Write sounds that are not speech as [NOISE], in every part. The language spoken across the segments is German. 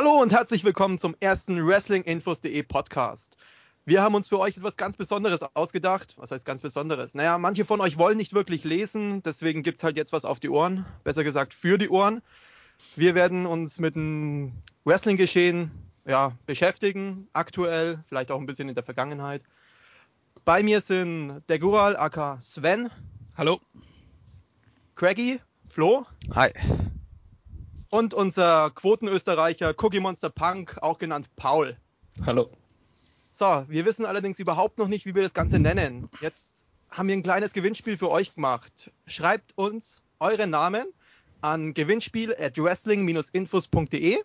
Hallo und herzlich willkommen zum ersten WrestlingInfos.de Podcast. Wir haben uns für euch etwas ganz Besonderes ausgedacht. Was heißt ganz Besonderes? Naja, manche von euch wollen nicht wirklich lesen, deswegen gibt es halt jetzt was auf die Ohren. Besser gesagt für die Ohren. Wir werden uns mit dem Wrestling-Geschehen ja, beschäftigen, aktuell, vielleicht auch ein bisschen in der Vergangenheit. Bei mir sind der Gural, aka Sven. Hallo. Craggy, Flo. Hi. Und unser Quotenösterreicher Cookie Monster Punk, auch genannt Paul. Hallo. So, wir wissen allerdings überhaupt noch nicht, wie wir das Ganze nennen. Jetzt haben wir ein kleines Gewinnspiel für euch gemacht. Schreibt uns euren Namen an gewinnspiel at wrestling-infos.de,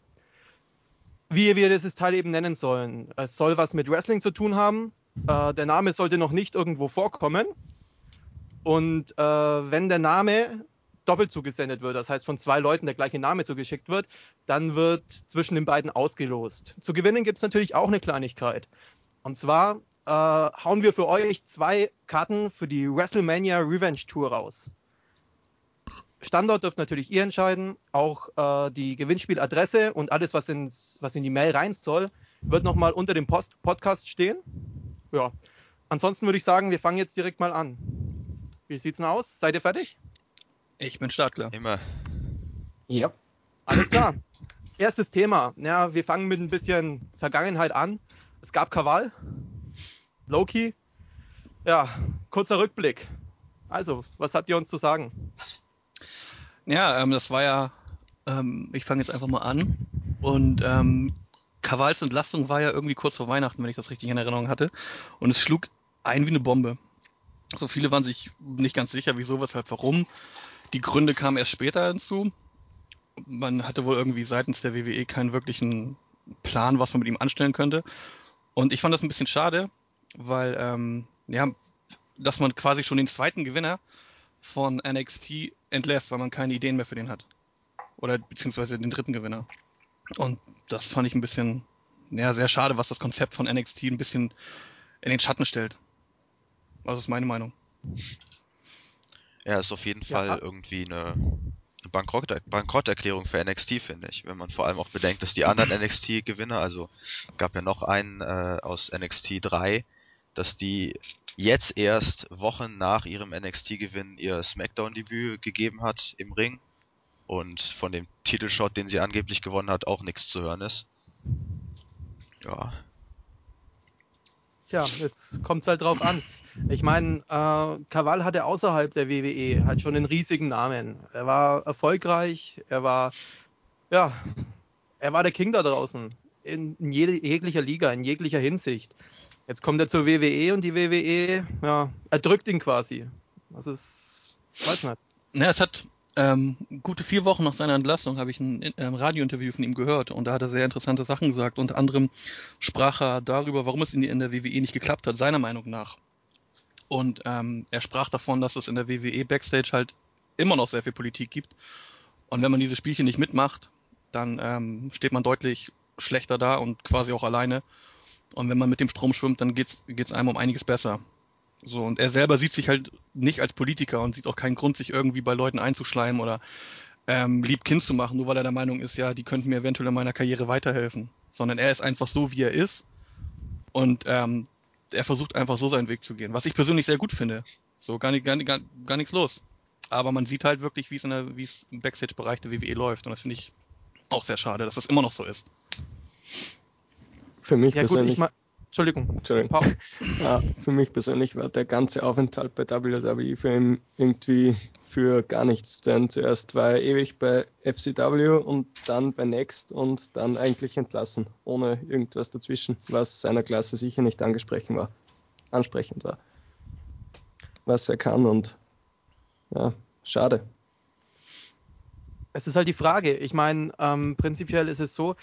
wie wir dieses Teil eben nennen sollen. Es soll was mit Wrestling zu tun haben. Äh, der Name sollte noch nicht irgendwo vorkommen. Und äh, wenn der Name doppelt zugesendet wird, das heißt von zwei Leuten der gleiche Name zugeschickt wird, dann wird zwischen den beiden ausgelost. Zu gewinnen gibt es natürlich auch eine Kleinigkeit. Und zwar äh, hauen wir für euch zwei Karten für die WrestleMania Revenge Tour raus. Standort dürft natürlich ihr entscheiden. Auch äh, die Gewinnspieladresse und alles, was, ins, was in die Mail rein soll, wird nochmal unter dem Post Podcast stehen. Ja. Ansonsten würde ich sagen, wir fangen jetzt direkt mal an. Wie sieht's denn aus? Seid ihr fertig? Ich bin startklar. Immer. Ja. Alles klar. Erstes Thema. Ja, wir fangen mit ein bisschen Vergangenheit an. Es gab Krawall. Loki. Ja, kurzer Rückblick. Also, was habt ihr uns zu sagen? Ja, ähm, das war ja, ähm, ich fange jetzt einfach mal an. Und ähm, Kavals Entlastung war ja irgendwie kurz vor Weihnachten, wenn ich das richtig in Erinnerung hatte. Und es schlug ein wie eine Bombe. So viele waren sich nicht ganz sicher, wieso, weshalb, warum. Die Gründe kamen erst später hinzu. Man hatte wohl irgendwie seitens der WWE keinen wirklichen Plan, was man mit ihm anstellen könnte. Und ich fand das ein bisschen schade, weil, ähm, ja, dass man quasi schon den zweiten Gewinner von NXT entlässt, weil man keine Ideen mehr für den hat. Oder beziehungsweise den dritten Gewinner. Und das fand ich ein bisschen, ja, sehr schade, was das Konzept von NXT ein bisschen in den Schatten stellt. Also ist meine Meinung. Ja, ist auf jeden Ja. Fall irgendwie eine Bankrott Bankrotterklärung für NXT, finde ich. Wenn man vor allem auch bedenkt, dass die anderen [CLEARS THROAT] NXT-Gewinner, also gab ja noch einen äh, aus NXT 3, dass die jetzt erst Wochen nach ihrem NXT-Gewinn ihr SmackDown-Debüt gegeben hat im Ring und von dem Titelshot, den sie angeblich gewonnen hat, auch nichts zu hören ist. Ja, Tja, jetzt kommt's halt drauf an. Ich meine, äh, Kaval hatte außerhalb der WWE halt schon einen riesigen Namen. Er war erfolgreich, er war, ja, er war der King da draußen. In, in jeglicher Liga, in jeglicher Hinsicht. Jetzt kommt er zur WWE und die WWE, ja, erdrückt ihn quasi. Das ist, weiß nicht. Ja, es hat ähm, gute vier Wochen nach seiner Entlassung habe ich ein ähm, Radiointerview von ihm gehört und da hat er sehr interessante Sachen gesagt. Unter anderem sprach er darüber, warum es in der WWE nicht geklappt hat, seiner Meinung nach. Und ähm, er sprach davon, dass es in der WWE Backstage halt immer noch sehr viel Politik gibt. Und wenn man diese Spielchen nicht mitmacht, dann ähm, steht man deutlich schlechter da und quasi auch alleine. Und wenn man mit dem Strom schwimmt, dann geht's geht's einem um einiges besser. So, und er selber sieht sich halt nicht als Politiker und sieht auch keinen Grund, sich irgendwie bei Leuten einzuschleimen oder ähm, lieb Kind zu machen, nur weil er der Meinung ist, ja, die könnten mir eventuell in meiner Karriere weiterhelfen. Sondern er ist einfach so, wie er ist. Und ähm, er versucht einfach so seinen Weg zu gehen. Was ich persönlich sehr gut finde. So, gar, nicht, gar, nicht, gar, gar nichts los. Aber man sieht halt wirklich, wie es in der, wie es im Backstage-Bereich der WWE läuft. Und das finde ich auch sehr schade, dass das immer noch so ist. Für mich Ja gut, persönlich, ich mein, Entschuldigung. Entschuldigung. [LAUGHS] Ja, für mich persönlich war der ganze Aufenthalt bei WWE für ihn irgendwie für gar nichts, denn zuerst war er ewig bei FCW und dann bei Next und dann eigentlich entlassen, ohne irgendwas dazwischen, was seiner Klasse sicher nicht angesprochen war, ansprechend war. Was er kann und ja, schade. Es ist halt die Frage. Ich meine, ähm, prinzipiell ist es so,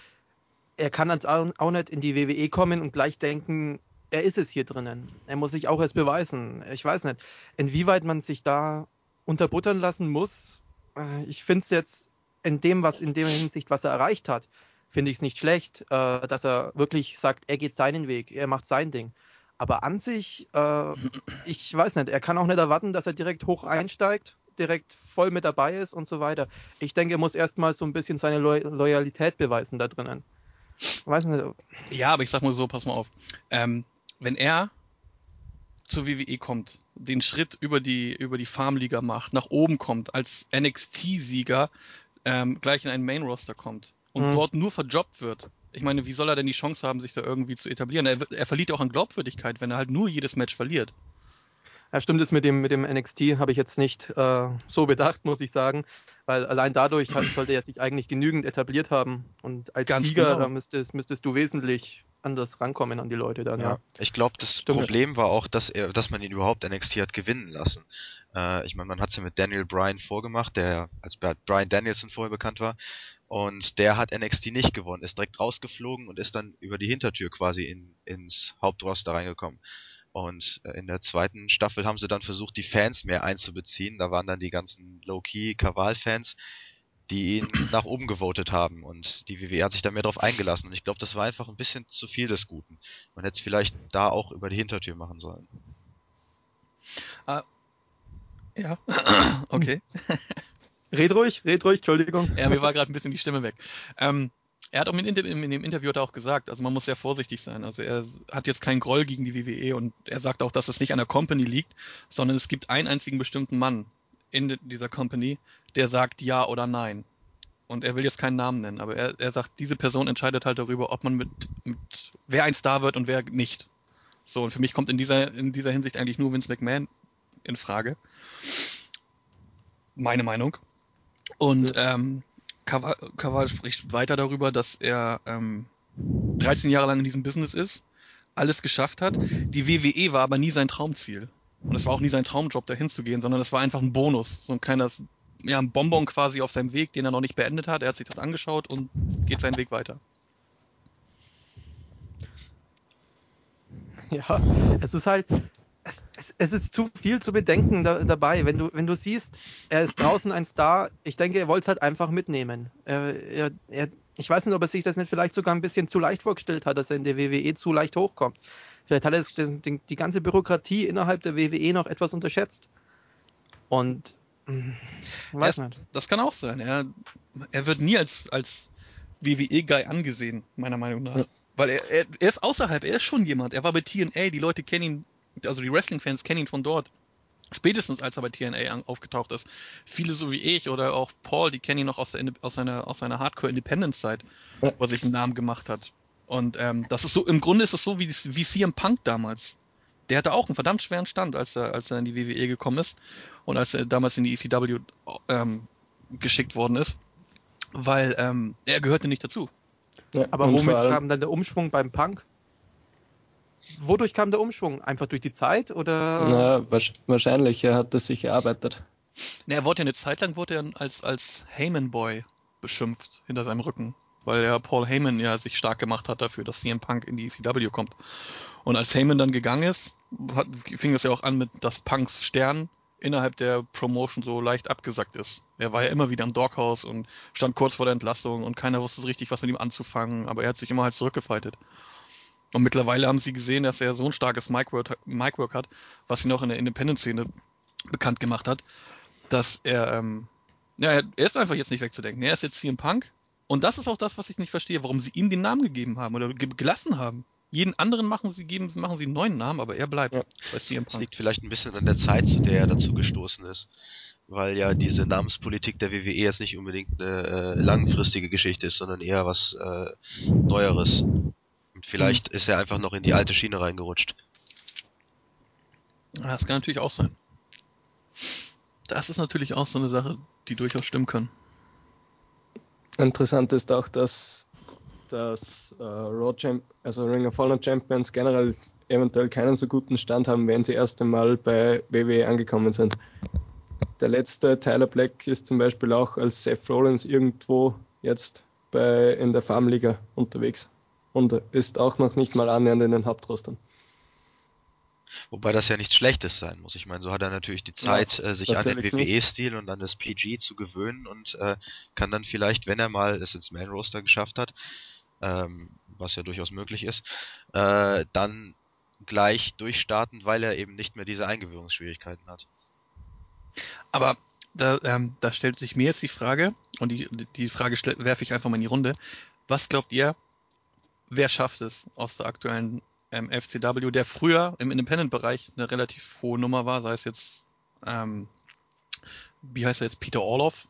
er kann jetzt auch nicht in die WWE kommen und gleich denken, er ist es hier drinnen. Er muss sich auch erst beweisen. Ich weiß nicht, inwieweit man sich da unterbuttern lassen muss. Äh, Ich finde es jetzt in dem, was in der Hinsicht, was er erreicht hat, finde ich es nicht schlecht, äh, dass er wirklich sagt, er geht seinen Weg, er macht sein Ding. Aber an sich, äh, ich weiß nicht, er kann auch nicht erwarten, dass er direkt hoch einsteigt, direkt voll mit dabei ist und so weiter. Ich denke, er muss erstmal so ein bisschen seine Lo Loyalität beweisen da drinnen. Weiß nicht. Ja, aber ich sag mal so, pass mal auf. Ähm, wenn er zur WWE kommt, den Schritt über die, über die Farmliga macht, nach oben kommt, als NXT-Sieger ähm, gleich in einen Main-Roster kommt und Mhm. dort nur verjobbt wird. Ich meine, wie soll er denn die Chance haben, sich da irgendwie zu etablieren? Er, er verliert auch an Glaubwürdigkeit, wenn er halt nur jedes Match verliert. Ja, stimmt es mit dem, mit dem NXT, habe ich jetzt nicht äh, so bedacht, muss ich sagen. Weil allein dadurch hat, sollte er sich eigentlich genügend etabliert haben. Und als Ganz Sieger, genau. da müsstest, müsstest du wesentlich anders rankommen an die Leute dann, ja. Ich glaube, das Stimmt. Problem war auch, dass er, dass man ihn überhaupt NXT hat gewinnen lassen. Äh, ich meine, man hat es ja mit Daniel Bryan vorgemacht, der als Brian Danielson vorher bekannt war. Und der hat NXT nicht gewonnen, ist direkt rausgeflogen und ist dann über die Hintertür quasi in, ins Hauptroster reingekommen. Und äh, in der zweiten Staffel haben sie dann versucht, die Fans mehr einzubeziehen. Da waren dann die ganzen Low-Key-Kaval-Fans, die ihn [CLEARS THROAT] nach oben gewotet haben. Und die WWE hat sich da mehr drauf eingelassen. Und ich glaube, das war einfach ein bisschen zu viel des Guten. Man hätte es vielleicht da auch über die Hintertür machen sollen. Ja. [CLEARS THROAT] [CLEARS THROAT] okay. Red ruhig, red ruhig, Entschuldigung. Ja, mir war gerade ein bisschen die Stimme weg. Ähm, er hat auch in, in, in dem Interview hat er auch gesagt, also man muss sehr vorsichtig sein. Also er hat jetzt keinen Groll gegen die WWE und er sagt auch, dass es nicht an der Company liegt, sondern es gibt einen einzigen bestimmten Mann in dieser Company, der sagt ja oder nein. Und er will jetzt keinen Namen nennen, aber er, er sagt, diese Person entscheidet halt darüber, ob man mit, mit wer ein Star wird und wer nicht. So, und für mich kommt in dieser, in dieser Hinsicht eigentlich nur Vince McMahon in Frage. Meine Meinung. Und ähm, Kaval, spricht weiter darüber, dass er ähm, 13 Jahre lang in diesem Business ist, alles geschafft hat. Die WWE war aber nie sein Traumziel. Und es war auch nie sein Traumjob, dahin zu gehen, sondern es war einfach ein Bonus. So ein kleiner, ja, ein Bonbon quasi auf seinem Weg, den er noch nicht beendet hat. Er hat sich das angeschaut und geht seinen Weg weiter. Ja, es ist halt, es, es, es ist zu viel zu bedenken da, dabei. Wenn du, wenn du siehst, er ist draußen ein Star, ich denke, er wollte es halt einfach mitnehmen. Er, er, er, ich weiß nicht, ob er sich das nicht vielleicht sogar ein bisschen zu leicht vorgestellt hat, dass er in der WWE zu leicht hochkommt. Vielleicht hat er den, den, die ganze Bürokratie innerhalb der WWE noch etwas unterschätzt. Und hm, weiß Er- nicht. Das kann auch sein. Er, er wird nie als, als WWE-Guy angesehen, meiner Meinung nach. Ja. Weil er, er, er ist außerhalb, er ist schon jemand. Er war bei TNA, die Leute kennen ihn, also die Wrestling-Fans kennen ihn von dort. Spätestens als er bei TNA an, aufgetaucht ist. Viele so wie ich oder auch Paul, die kennen ihn noch aus, der, aus seiner, aus seiner Hardcore-Independence-Zeit, wo er sich einen Namen gemacht hat. Und ähm, das ist so, im Grunde ist es so wie, wie CM Punk damals. Der hatte auch einen verdammt schweren Stand, als er, als er in die WWE gekommen ist und als er damals in die ECW ähm, geschickt worden ist, weil ähm, er gehörte nicht dazu. Ja, Aber und womit kam dann der Umschwung beim Punk? Wodurch kam der Umschwung? Einfach durch die Zeit oder? Na, wahrsch- wahrscheinlich, er hat das sich erarbeitet. Ne, er wurde ja eine Zeit lang wurde er als, als Heyman Boy beschimpft hinter seinem Rücken, weil ja Paul Heyman ja sich stark gemacht hat dafür, dass CM Punk in die ECW kommt. Und als Heyman dann gegangen ist, hat, fing es ja auch an mit, dass Punks Stern innerhalb der Promotion so leicht abgesackt ist. Er war ja immer wieder im Doghouse und stand kurz vor der Entlassung und keiner wusste so richtig, was mit ihm anzufangen, aber er hat sich immer halt zurückgefightet. Und mittlerweile haben sie gesehen, dass er so ein starkes Micwork, Micwork hat, was ihn auch in der Independent-Szene bekannt gemacht hat, dass er, ähm, ja, er ist einfach jetzt nicht wegzudenken. Er ist jetzt CM Punk. Und das ist auch das, was ich nicht verstehe, warum sie ihm den Namen gegeben haben oder ge gelassen haben. Jeden anderen machen sie, geben, machen sie einen neuen Namen, aber er bleibt Ja. bei CM Das Punk. liegt vielleicht ein bisschen an der Zeit, zu der er dazu gestoßen ist. Weil ja diese Namenspolitik der WWE jetzt nicht unbedingt eine äh, langfristige Geschichte ist, sondern eher was äh, Neueres. Und vielleicht ist er einfach noch in die alte Schiene reingerutscht. Das kann natürlich auch sein. Das ist natürlich auch so eine Sache, die durchaus stimmen kann. Interessant ist auch, dass, dass äh, Raw Champ also Ring of Honor Champions generell eventuell keinen so guten Stand haben, wenn sie erst einmal bei WWE angekommen sind. Der letzte Tyler Black ist zum Beispiel auch als Seth Rollins irgendwo jetzt bei, in der Farmliga unterwegs und ist auch noch nicht mal annähernd in den Hauptrostern. Wobei das ja nichts Schlechtes sein muss. Ich meine, so hat er natürlich die Zeit, äh, sich an den. WWE-Stil und an das PG zu gewöhnen und äh, kann dann vielleicht, wenn er mal es ins Main-Roster geschafft hat, ähm, was ja durchaus möglich ist, äh, dann gleich durchstarten, weil er eben nicht mehr diese Eingewöhnungsschwierigkeiten hat. Aber da, ähm, da stellt sich mir jetzt die Frage, und die, die Frage werfe ich einfach mal in die Runde. Was glaubt ihr, wer schafft es aus der aktuellen ähm, FCW, der früher im Independent-Bereich eine relativ hohe Nummer war, sei es jetzt, ähm, wie heißt er jetzt, Peter Orloff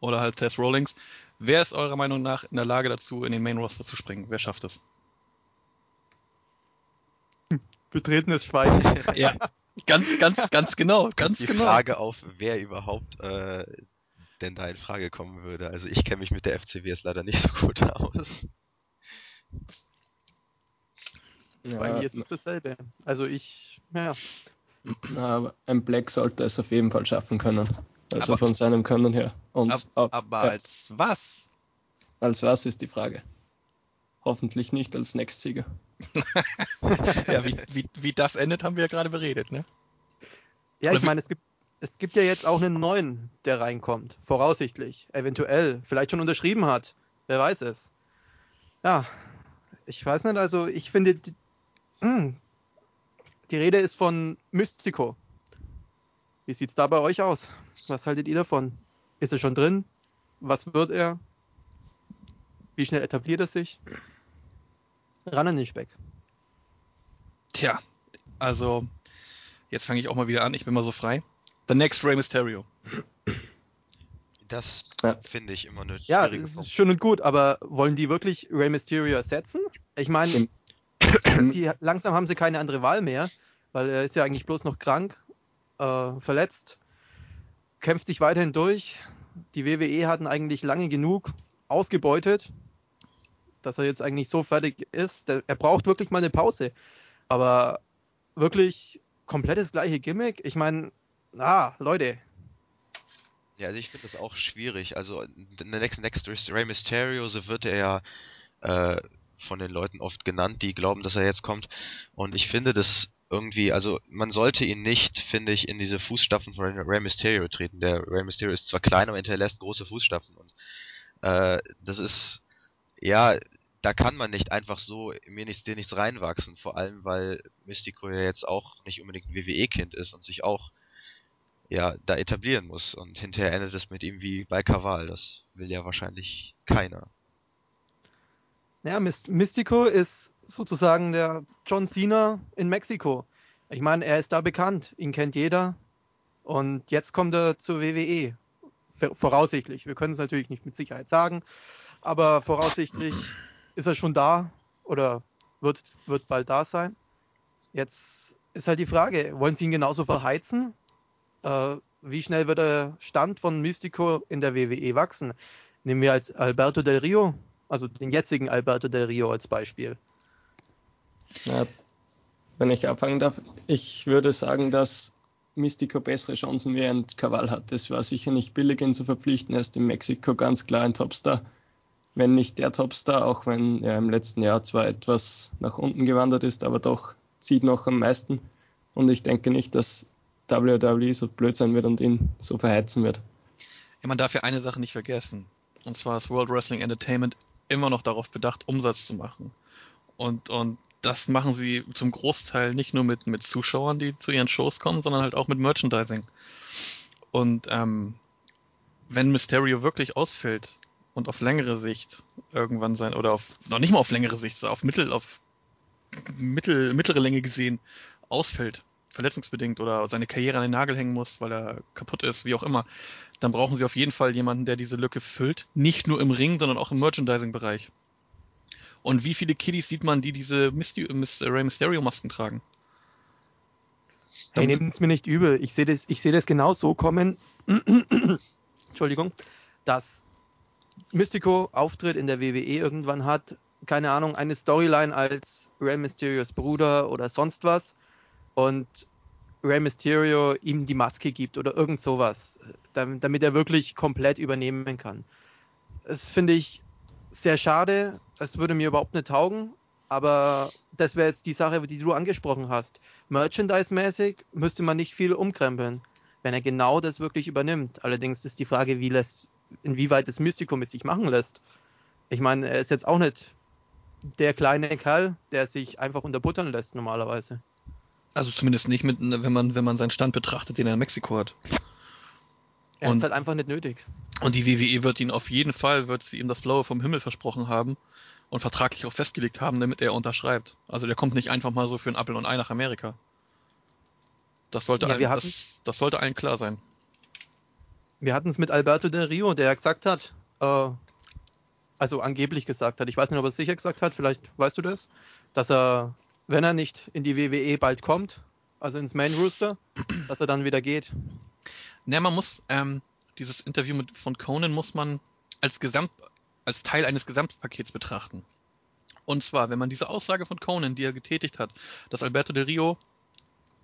oder halt Tess Rollings. Wer ist eurer Meinung nach in der Lage dazu, in den Main Roster zu springen? Wer schafft es? Betretenes Schweigen. [LAUGHS] ja, ganz, ganz, ganz genau, ganz die genau. Frage auf, wer überhaupt äh, denn da in Frage kommen würde. Also ich kenne mich mit der FCW jetzt leider nicht so gut aus. Bei mir ist es dasselbe. Also ich, ja. Aber ein Black sollte es auf jeden Fall schaffen können. Also Aber- von seinem Können her. Und Ab, auch- aber ja, als was? als was ist die Frage? Hoffentlich nicht als Next-Sieger. [LAUGHS] Ja, wie, wie, wie das endet, haben wir ja gerade beredet, ne? Ja, Oder ich meine, es gibt, es gibt ja jetzt auch einen neuen, der reinkommt. Voraussichtlich. Eventuell. Vielleicht schon unterschrieben hat. Wer weiß es. Ja. Ich weiß nicht, also ich finde, die, hm, die Rede ist von Mystico. Wie sieht's da bei euch aus? Was haltet ihr davon? Ist er schon drin? Was wird er? Wie schnell etabliert er sich? Ran an den Speck. Tja, also, jetzt fange ich auch mal wieder an, ich bin mal so frei. The next Rey Mysterio. Das Ja. finde ich immer eine Ja, das ist schön und gut, aber wollen die wirklich Rey Mysterio ersetzen? Ich meine, langsam haben sie keine andere Wahl mehr, weil er ist ja eigentlich bloß noch krank, äh, verletzt, kämpft sich weiterhin durch. Die WWE hatten eigentlich lange genug ausgebeutet, dass er jetzt eigentlich so fertig ist. Der, er braucht wirklich mal eine Pause. Aber wirklich komplett das gleiche Gimmick. Ich meine, ah, Leute, Ja, also ich finde das auch schwierig. Also in der nächsten Next Rey Mysterio, so wird er ja äh, von den Leuten oft genannt, die glauben, dass er jetzt kommt. Und ich finde das irgendwie, also man sollte ihn nicht, finde ich, in diese Fußstapfen von Rey Mysterio treten. Der Rey Mysterio ist zwar klein, aber hinterlässt große Fußstapfen. Und äh, das ist, ja, da kann man nicht einfach so mir nichts, dir nichts reinwachsen. Vor allem, weil Mystico ja jetzt auch nicht unbedingt ein WWE-Kind ist und sich auch ja, da etablieren muss. Und hinterher endet es mit ihm wie bei Kaval. Das will ja wahrscheinlich keiner. Ja, Myst Mystico ist sozusagen der John Cena in Mexiko. Ich meine, er ist da bekannt, ihn kennt jeder. Und jetzt kommt er zur WWE. Voraussichtlich. Wir können es natürlich nicht mit Sicherheit sagen, aber voraussichtlich ist er schon da oder wird, wird bald da sein. Jetzt ist halt die Frage, wollen sie ihn genauso verheizen? Äh, wie schnell wird der Stand von Mystico in der WWE wachsen? Nehmen wir als Alberto Del Rio, also den jetzigen Alberto Del Rio als Beispiel. Ja, wenn ich anfangen darf, ich würde sagen, dass Mystico bessere Chancen während Caval hat. Es war sicher nicht billig, ihn zu verpflichten. Er ist in Mexiko ganz klar ein Topstar. Wenn nicht der Topstar, auch wenn er im letzten Jahr zwar etwas nach unten gewandert ist, aber doch zieht noch am meisten. Und ich denke nicht, dass WWE so blöd sein wird und ihn so verheizen wird. Ja, man darf ja eine Sache nicht vergessen. Und zwar ist World Wrestling Entertainment immer noch darauf bedacht, Umsatz zu machen. Und, und das machen sie zum Großteil nicht nur mit, mit Zuschauern, die zu ihren Shows kommen, sondern halt auch mit Merchandising. Und ähm, wenn Mysterio wirklich ausfällt und auf längere Sicht irgendwann sein, oder auf, noch nicht mal auf längere Sicht, auf mittel, auf mittel, mittlere Länge gesehen ausfällt, verletzungsbedingt oder seine Karriere an den Nagel hängen muss, weil er kaputt ist, wie auch immer, dann brauchen sie auf jeden Fall jemanden, der diese Lücke füllt. Nicht nur im Ring, sondern auch im Merchandising-Bereich. Und wie viele Kiddies sieht man, die diese Mysti Mys Rey Mysterio-Masken tragen? Hey, nehmt es mir nicht übel. Ich sehe das, sehe das genau so kommen. [CLEARS THROAT] Entschuldigung, dass Mystico Auftritt in der WWE irgendwann hat, keine Ahnung, eine Storyline als Rey Mysterios Bruder oder sonst was und Rey Mysterio ihm die Maske gibt oder irgend sowas, damit, er wirklich komplett übernehmen kann. Das finde ich sehr schade. Es würde mir überhaupt nicht taugen, aber das wäre jetzt die Sache, die du angesprochen hast. Merchandise-mäßig müsste man nicht viel umkrempeln, wenn er genau das wirklich übernimmt. Allerdings ist die Frage, wie lässt, inwieweit das Mystico mit sich machen lässt. Ich meine, er ist jetzt auch nicht der kleine Kerl, der sich einfach unterbuttern lässt normalerweise. Also zumindest nicht mit, wenn man, wenn man seinen Stand betrachtet, den er in Mexiko hat. Er hat halt einfach nicht nötig. Und die WWE wird ihn auf jeden Fall, wird sie ihm das Blaue vom Himmel versprochen haben und vertraglich auch festgelegt haben, damit er unterschreibt. Also der kommt nicht einfach mal so für ein Apfel und Ei nach Amerika. Das sollte, Ja, allen, das, das sollte allen klar sein. Wir hatten es mit Alberto Del Rio, der gesagt hat, äh, also angeblich gesagt hat, ich weiß nicht, ob er es sicher gesagt hat, vielleicht weißt du das, dass er, wenn er nicht in die WWE bald kommt, also ins Main Rooster, [CLEARS THROAT] dass er dann wieder geht. Ne, man muss, ähm, dieses Interview mit, von Conan muss man als Gesamt, als Teil eines Gesamtpakets betrachten. Und zwar, wenn man diese Aussage von Conan, die er getätigt hat, dass Alberto Del Rio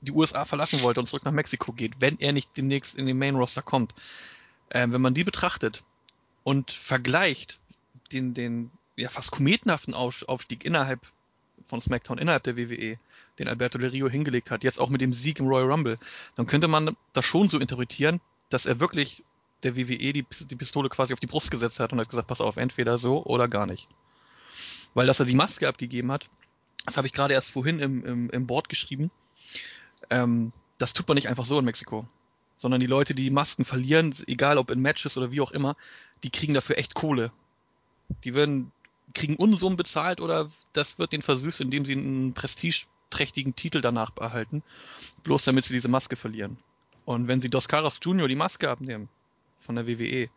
die USA verlassen wollte und zurück nach Mexiko geht, wenn er nicht demnächst in den Main Roster kommt, ähm, wenn man die betrachtet und vergleicht den, den ja fast kometenhaften Auf- Aufstieg innerhalb von SmackDown, innerhalb der WWE, den Alberto Del Rio hingelegt hat, jetzt auch mit dem Sieg im Royal Rumble, dann könnte man das schon so interpretieren, dass er wirklich der WWE die, die Pistole quasi auf die Brust gesetzt hat und hat gesagt, pass auf, entweder so oder gar nicht. Weil dass er die Maske abgegeben hat, das habe ich gerade erst vorhin im, im, im Board geschrieben, ähm, das tut man nicht einfach so in Mexiko. Sondern die Leute, die die Masken verlieren, egal ob in Matches oder wie auch immer, die kriegen dafür echt Kohle. Die werden, kriegen Unsummen bezahlt oder das wird denen versüßt, indem sie einen prestigeträchtigen Titel danach erhalten, bloß damit sie diese Maske verlieren. Und wenn sie Dos Caras Jr. die Maske abnehmen von der WWE,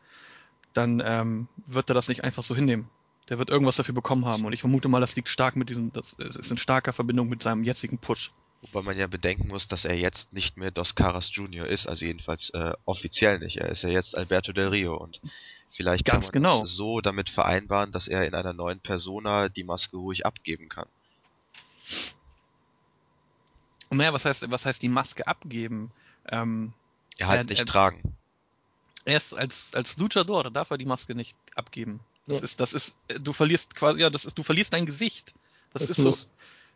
dann ähm, wird er das nicht einfach so hinnehmen. Der wird irgendwas dafür bekommen haben. Und ich vermute mal, das liegt stark mit diesem, das ist in starker Verbindung mit seinem jetzigen Push. Wobei man ja bedenken muss, dass er jetzt nicht mehr Dos Caras Jr. ist, also jedenfalls äh, offiziell nicht. Er ist ja jetzt Alberto Del Rio und vielleicht Ganz kann man genau. das so damit vereinbaren, dass er in einer neuen Persona die Maske ruhig abgeben kann. Und naja, was heißt, was heißt die Maske abgeben? Ähm, Er halt Ja, nicht äh, tragen. erst als, als Luchador, da darf er die Maske nicht abgeben. Das Ja. ist, das ist, du verlierst quasi, ja, das ist, du verlierst dein Gesicht. Das, Das ist so.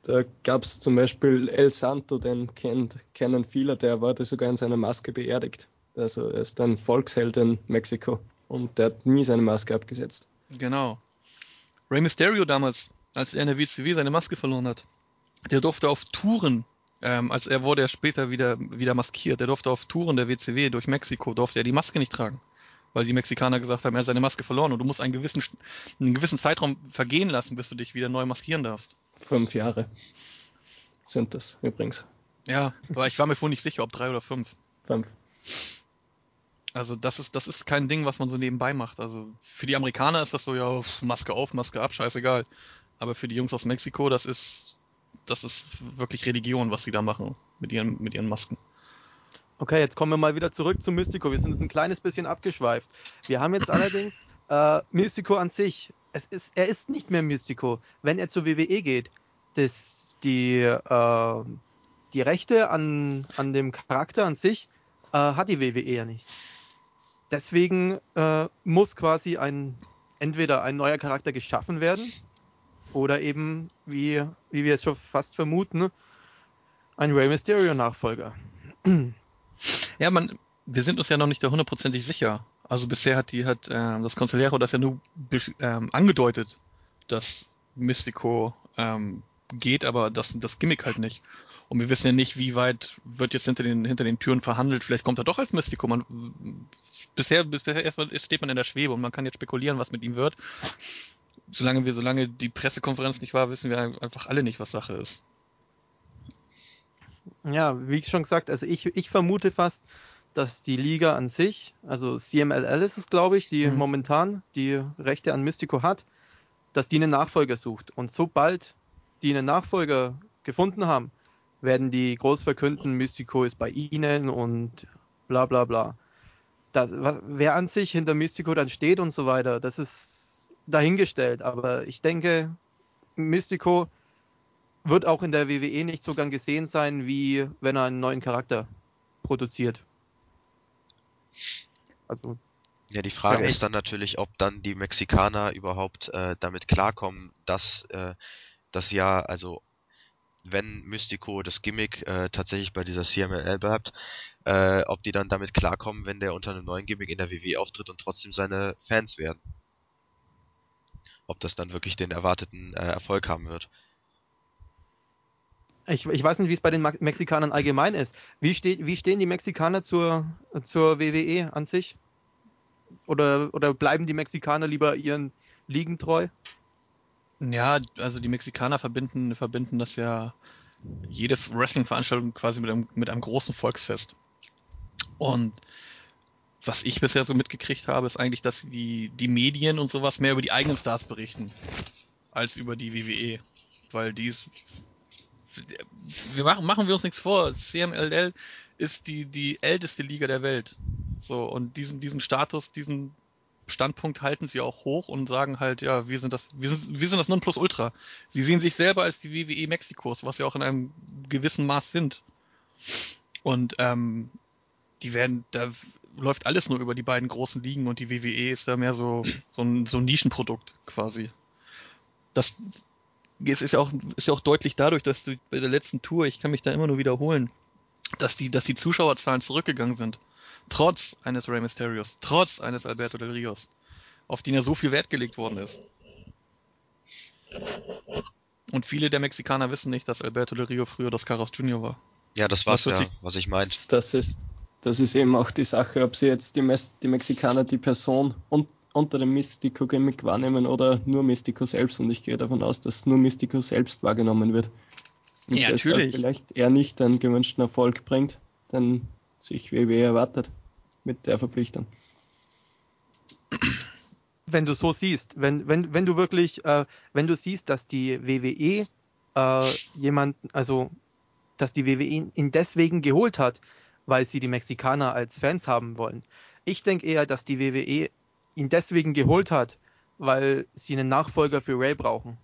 Da gab es zum Beispiel El Santo, den kennt, kennen viele, der wurde sogar in seiner Maske beerdigt. Also er ist ein Volksheld in Mexiko und der hat nie seine Maske abgesetzt. Genau. Rey Mysterio damals, als er in der WCW seine Maske verloren hat, der durfte auf Touren, ähm, als er wurde er später wieder, wieder maskiert, der durfte auf Touren der WCW durch Mexiko, durfte er die Maske nicht tragen. Weil die Mexikaner gesagt haben, er hat seine Maske verloren und du musst einen gewissen, einen gewissen Zeitraum vergehen lassen, bis du dich wieder neu maskieren darfst. Fünf Jahre sind das übrigens. Ja, aber ich war mir vorhin nicht sicher, ob drei oder fünf. Fünf. Also das ist, das ist kein Ding, was man so nebenbei macht. Also für die Amerikaner ist das so, ja, Maske auf, Maske ab, scheißegal. Aber für die Jungs aus Mexiko, das ist, das ist wirklich Religion, was sie da machen mit ihren, mit ihren Masken. Okay, jetzt kommen wir mal wieder zurück zu Mystico. Wir sind ein kleines bisschen abgeschweift. Wir haben jetzt [CLEARS THROAT] allerdings äh, Mystico an sich. Es ist, er ist nicht mehr Mystico. Wenn er zur WWE geht, das, die, äh, die Rechte an, an dem Charakter an sich äh, hat die WWE ja nicht. Deswegen äh, muss quasi ein entweder ein neuer Charakter geschaffen werden oder eben, wie, wie wir es schon fast vermuten, ein Rey Mysterio-Nachfolger. Ja, man, wir sind uns ja noch nicht hundertprozentig sicher. Also bisher hat die, hat ähm, das Consigliero das ja nur ähm, angedeutet, dass Mystico ähm, geht, aber das, das Gimmick halt nicht. Und wir wissen ja nicht, wie weit wird jetzt hinter den, hinter den Türen verhandelt. Vielleicht kommt er doch als Mystico. Man, bisher, bisher erstmal steht man in der Schwebe und man kann jetzt spekulieren, was mit ihm wird. Solange wir, solange die Pressekonferenz nicht war, wissen wir einfach alle nicht, was Sache ist. Ja, wie ich schon gesagt, also ich, ich vermute fast, dass die Liga an sich, also CMLL ist es, glaube ich, die Mhm. momentan die Rechte an Mystico hat, dass die einen Nachfolger sucht. Und sobald die einen Nachfolger gefunden haben, werden die groß verkünden, Mystico ist bei ihnen und bla bla bla. Das, was, wer an sich hinter Mystico dann steht und so weiter, das ist dahingestellt. Aber ich denke, Mystico wird auch in der WWE nicht so gern gesehen sein, wie wenn er einen neuen Charakter produziert. Also, Ja, die Frage Ja, ist dann natürlich, ob dann die Mexikaner überhaupt äh, damit klarkommen, dass äh, das ja, also wenn Mystico das Gimmick äh, tatsächlich bei dieser CMLL bleibt, äh, ob die dann damit klarkommen, wenn der unter einem neuen Gimmick in der WWE auftritt und trotzdem seine Fans werden. Ob das dann wirklich den erwarteten äh, Erfolg haben wird. Ich, ich weiß nicht, wie es bei den Mexikanern allgemein ist. Wie, steht, wie stehen die Mexikaner zur, zur WWE an sich? Oder, oder bleiben die Mexikaner lieber ihren Ligen treu? Ja, also die Mexikaner verbinden, verbinden das ja jede Wrestling-Veranstaltung quasi mit einem, mit einem großen Volksfest. Und was ich bisher so mitgekriegt habe, ist eigentlich, dass die, die Medien und sowas mehr über die eigenen Stars berichten, als über die WWE. Weil die wir machen, machen wir uns nichts vor, CMLL ist die, die älteste Liga der Welt. So, und diesen, diesen Status, diesen Standpunkt halten sie auch hoch und sagen halt, ja, wir sind das, wir sind, wir sind das Nonplusultra. Sie sehen sich selber als die WWE Mexikos, was sie auch in einem gewissen Maß sind. Und ähm, die werden, da läuft alles nur über die beiden großen Ligen und die WWE ist da mehr so so ein, so ein Nischenprodukt quasi. Das ist ja auch ist ja auch deutlich dadurch, dass du bei der letzten Tour, ich kann mich da immer nur wiederholen, dass die dass die Zuschauerzahlen zurückgegangen sind, trotz eines Rey Mysterios, trotz eines Alberto del Rios, auf den ja so viel Wert gelegt worden ist. Und viele der Mexikaner wissen nicht, dass Alberto del Rio früher das Carlos Junior war. Ja, das war's Was ja, was ich meinte. Das ist, das ist eben auch die Sache, ob sie jetzt die, Mes die Mexikaner die Person un unter dem Mystico-Gimmick wahrnehmen oder nur Mystico selbst. Und ich gehe davon aus, dass nur Mystico selbst wahrgenommen wird. Und Ja, natürlich. vielleicht er nicht den gewünschten Erfolg bringt, den sich WWE erwartet mit der Verpflichtung. wenn du so siehst, wenn, wenn, wenn du wirklich, äh, wenn du siehst, dass die WWE äh, jemanden, also dass die WWE ihn deswegen geholt hat, weil sie die Mexikaner als Fans haben wollen. Ich denke eher, dass die WWE ihn deswegen geholt hat, weil sie einen Nachfolger für Ray brauchen.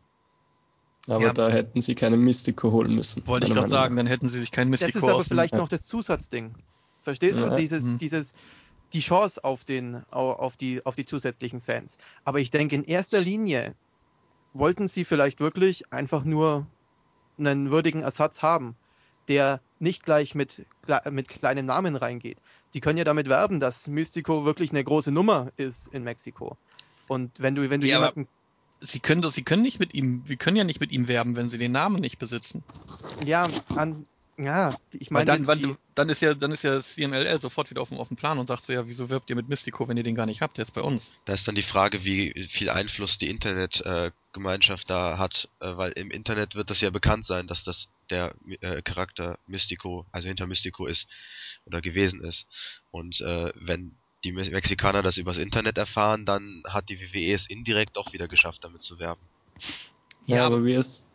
Aber Ja. da hätten sie keinen Mystico holen müssen. Wollte ich gerade sagen, dann hätten sie sich keinen Das Mystico ist aber vielleicht ja. noch das Zusatzding. Verstehst Ja. du? Dieses, Mhm. dieses, die Chance auf den, au- auf die, auf die zusätzlichen Fans. Aber ich denke, in erster Linie wollten sie vielleicht wirklich einfach nur einen würdigen Ersatz haben, der nicht gleich mit, mit kleinen Namen reingeht. Die können ja damit werben, dass Mystico wirklich eine große Nummer ist in Mexiko. Und wenn du, wenn du Ja, aber- jemanden, Sie können das, sie können nicht mit ihm, wir können ja nicht mit ihm werben, wenn sie den Namen nicht besitzen. ja, an, ja, ich meine, dann, die- dann ist ja, dann ist ja CMLL sofort wieder auf dem, auf dem Plan und sagt so, ja, wieso wirbt ihr mit Mystico, wenn ihr den gar nicht habt, der ist bei uns. Da ist dann die Frage, wie viel Einfluss die Internetgemeinschaft da hat, äh, weil im Internet wird das ja bekannt sein, dass das der äh, Charakter Mystico, also hinter Mystico ist oder gewesen ist. Und äh, wenn die Me Mexikaner das übers Internet erfahren, dann hat die WWE es indirekt auch wieder geschafft, damit zu werben. Ja, Ja, aber wie es,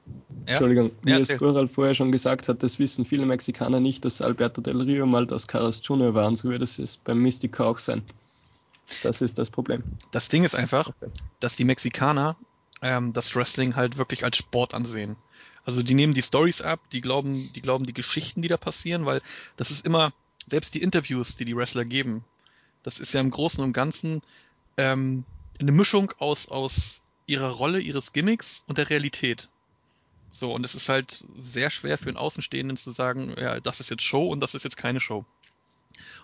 Ja. Entschuldigung, wie Ja, es. Gural vorher schon gesagt hat, das wissen viele Mexikaner nicht, dass Alberto del Rio mal das Caras Junior war und so wird es beim Mystico auch sein. Das ist das Problem. Das Ding ist einfach, dass die Mexikaner ähm, das Wrestling halt wirklich als Sport ansehen. Also die nehmen die Stories ab, die glauben, die glauben die Geschichten, die da passieren, weil das ist immer, selbst die Interviews, die die Wrestler geben, das ist ja im Großen und Ganzen ähm, eine Mischung aus, aus ihrer Rolle, ihres Gimmicks und der Realität. So, und es ist halt sehr schwer für einen Außenstehenden zu sagen, ja, das ist jetzt Show und das ist jetzt keine Show.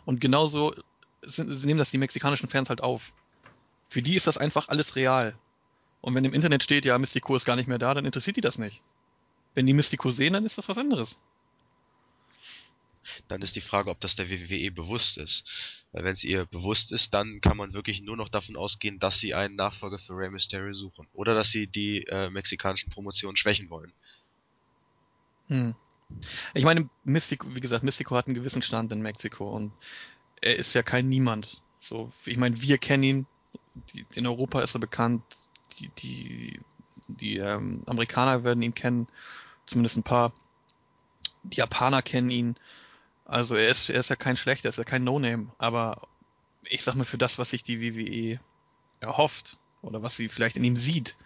Und genauso sind, sie nehmen das die mexikanischen Fans halt auf. Für die ist das einfach alles real. Und wenn im Internet steht, ja, Mystico ist gar nicht mehr da, dann interessiert die das nicht. Wenn die Mystico sehen, dann ist das was anderes. Dann ist die Frage, ob das der WWE bewusst ist. Weil wenn es ihr bewusst ist, dann kann man wirklich nur noch davon ausgehen, dass sie einen Nachfolger für Rey Mysterio suchen. Oder dass sie die äh, mexikanischen Promotionen schwächen wollen. Hm. Ich meine, Mystico, wie gesagt, Mystico hat einen gewissen Stand in Mexiko und er ist ja kein Niemand. So, ich meine, wir kennen ihn, die, in Europa ist er bekannt, die, die, die ähm, Amerikaner werden ihn kennen, zumindest ein paar. Die Japaner kennen ihn. Also er ist, er ist ja kein schlechter, er ist ja kein No-Name, aber ich sag mal, für das, was sich die WWE erhofft oder was sie vielleicht in ihm sieht,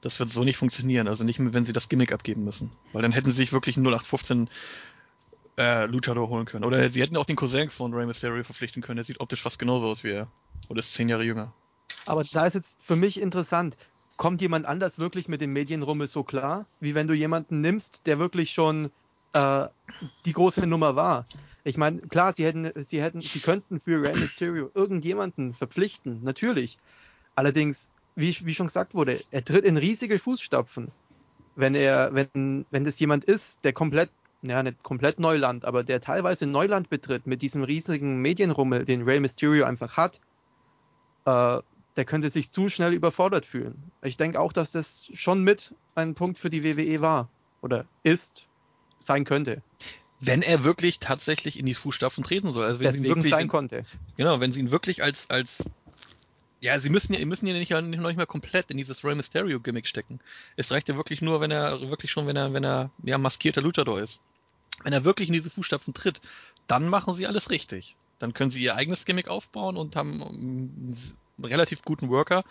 das wird so nicht funktionieren. Also nicht mehr, wenn sie das Gimmick abgeben müssen. Weil dann hätten sie sich wirklich einen 0815 äh, Luchador holen können. Oder sie hätten auch den Cousin von Rey Mysterio verpflichten können. Der sieht optisch fast genauso aus wie er. Oder ist zehn Jahre jünger. Aber da ist jetzt für mich interessant, kommt jemand anders wirklich mit dem Medienrummel so klar, wie wenn du jemanden nimmst, der wirklich schon äh, die große Nummer war? Ich meine, klar, sie hätten, sie hätten, sie könnten für Rey Mysterio irgendjemanden verpflichten, natürlich. Allerdings, wie, wie schon gesagt wurde, er tritt in riesige Fußstapfen. Wenn er, wenn, wenn das jemand ist, der komplett ja, nicht komplett Neuland, aber der teilweise Neuland betritt mit diesem riesigen Medienrummel, den Rey Mysterio einfach hat, äh, der könnte sich zu schnell überfordert fühlen. Ich denke auch, dass das schon mit ein Punkt für die WWE war oder ist, sein könnte. Wenn er wirklich tatsächlich in die Fußstapfen treten soll. Also wenn Deswegen sie ihn wirklich, sein konnte. Genau, wenn sie ihn wirklich als, als ja, sie müssen ja, müssen ja nicht, nicht noch nicht mal komplett in dieses Rey Mysterio Gimmick stecken. Es reicht ja wirklich nur, wenn er wirklich schon, wenn er, wenn er ja maskierter Luchador ist. Wenn er wirklich in diese Fußstapfen tritt, dann machen sie alles richtig. Dann können sie ihr eigenes Gimmick aufbauen und haben einen relativ guten Worker,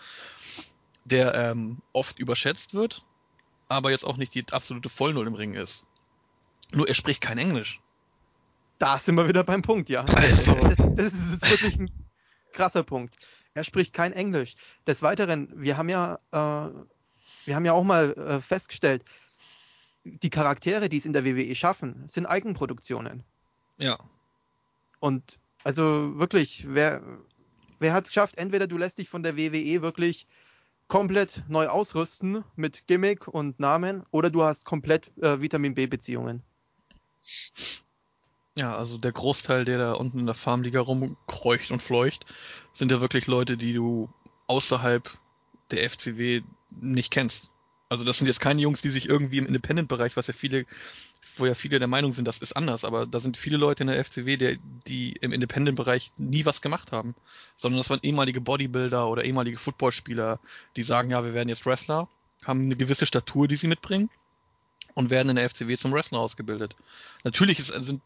der ähm, oft überschätzt wird, aber jetzt auch nicht die absolute Vollnull im Ring ist. Nur er spricht kein Englisch. Da sind wir wieder beim Punkt, ja. Also. Das, das ist jetzt wirklich ein krasser Punkt. Er spricht kein Englisch. Des Weiteren, wir haben ja, äh, wir haben ja auch mal äh, festgestellt, die Charaktere, die es in der WWE schaffen, sind Eigenproduktionen. Ja. Und also wirklich, wer, wer hat es geschafft? Entweder du lässt dich von der WWE wirklich komplett neu ausrüsten mit Gimmick und Namen, oder du hast komplett äh, Vitamin B-Beziehungen. Ja, also der Großteil, der da unten in der Farmliga rumkreucht und fleucht, sind ja wirklich Leute, die du außerhalb der FCW nicht kennst. Also das sind jetzt keine Jungs, die sich irgendwie im Independent-Bereich, was ja viele, wo ja viele der Meinung sind, das ist anders, aber da sind viele Leute in der FCW, der, die im Independent-Bereich nie was gemacht haben, sondern das waren ehemalige Bodybuilder oder ehemalige Footballspieler, die sagen, ja, wir werden jetzt Wrestler, haben eine gewisse Statur, die sie mitbringen und werden in der FCW zum Wrestler ausgebildet. Natürlich ist, sind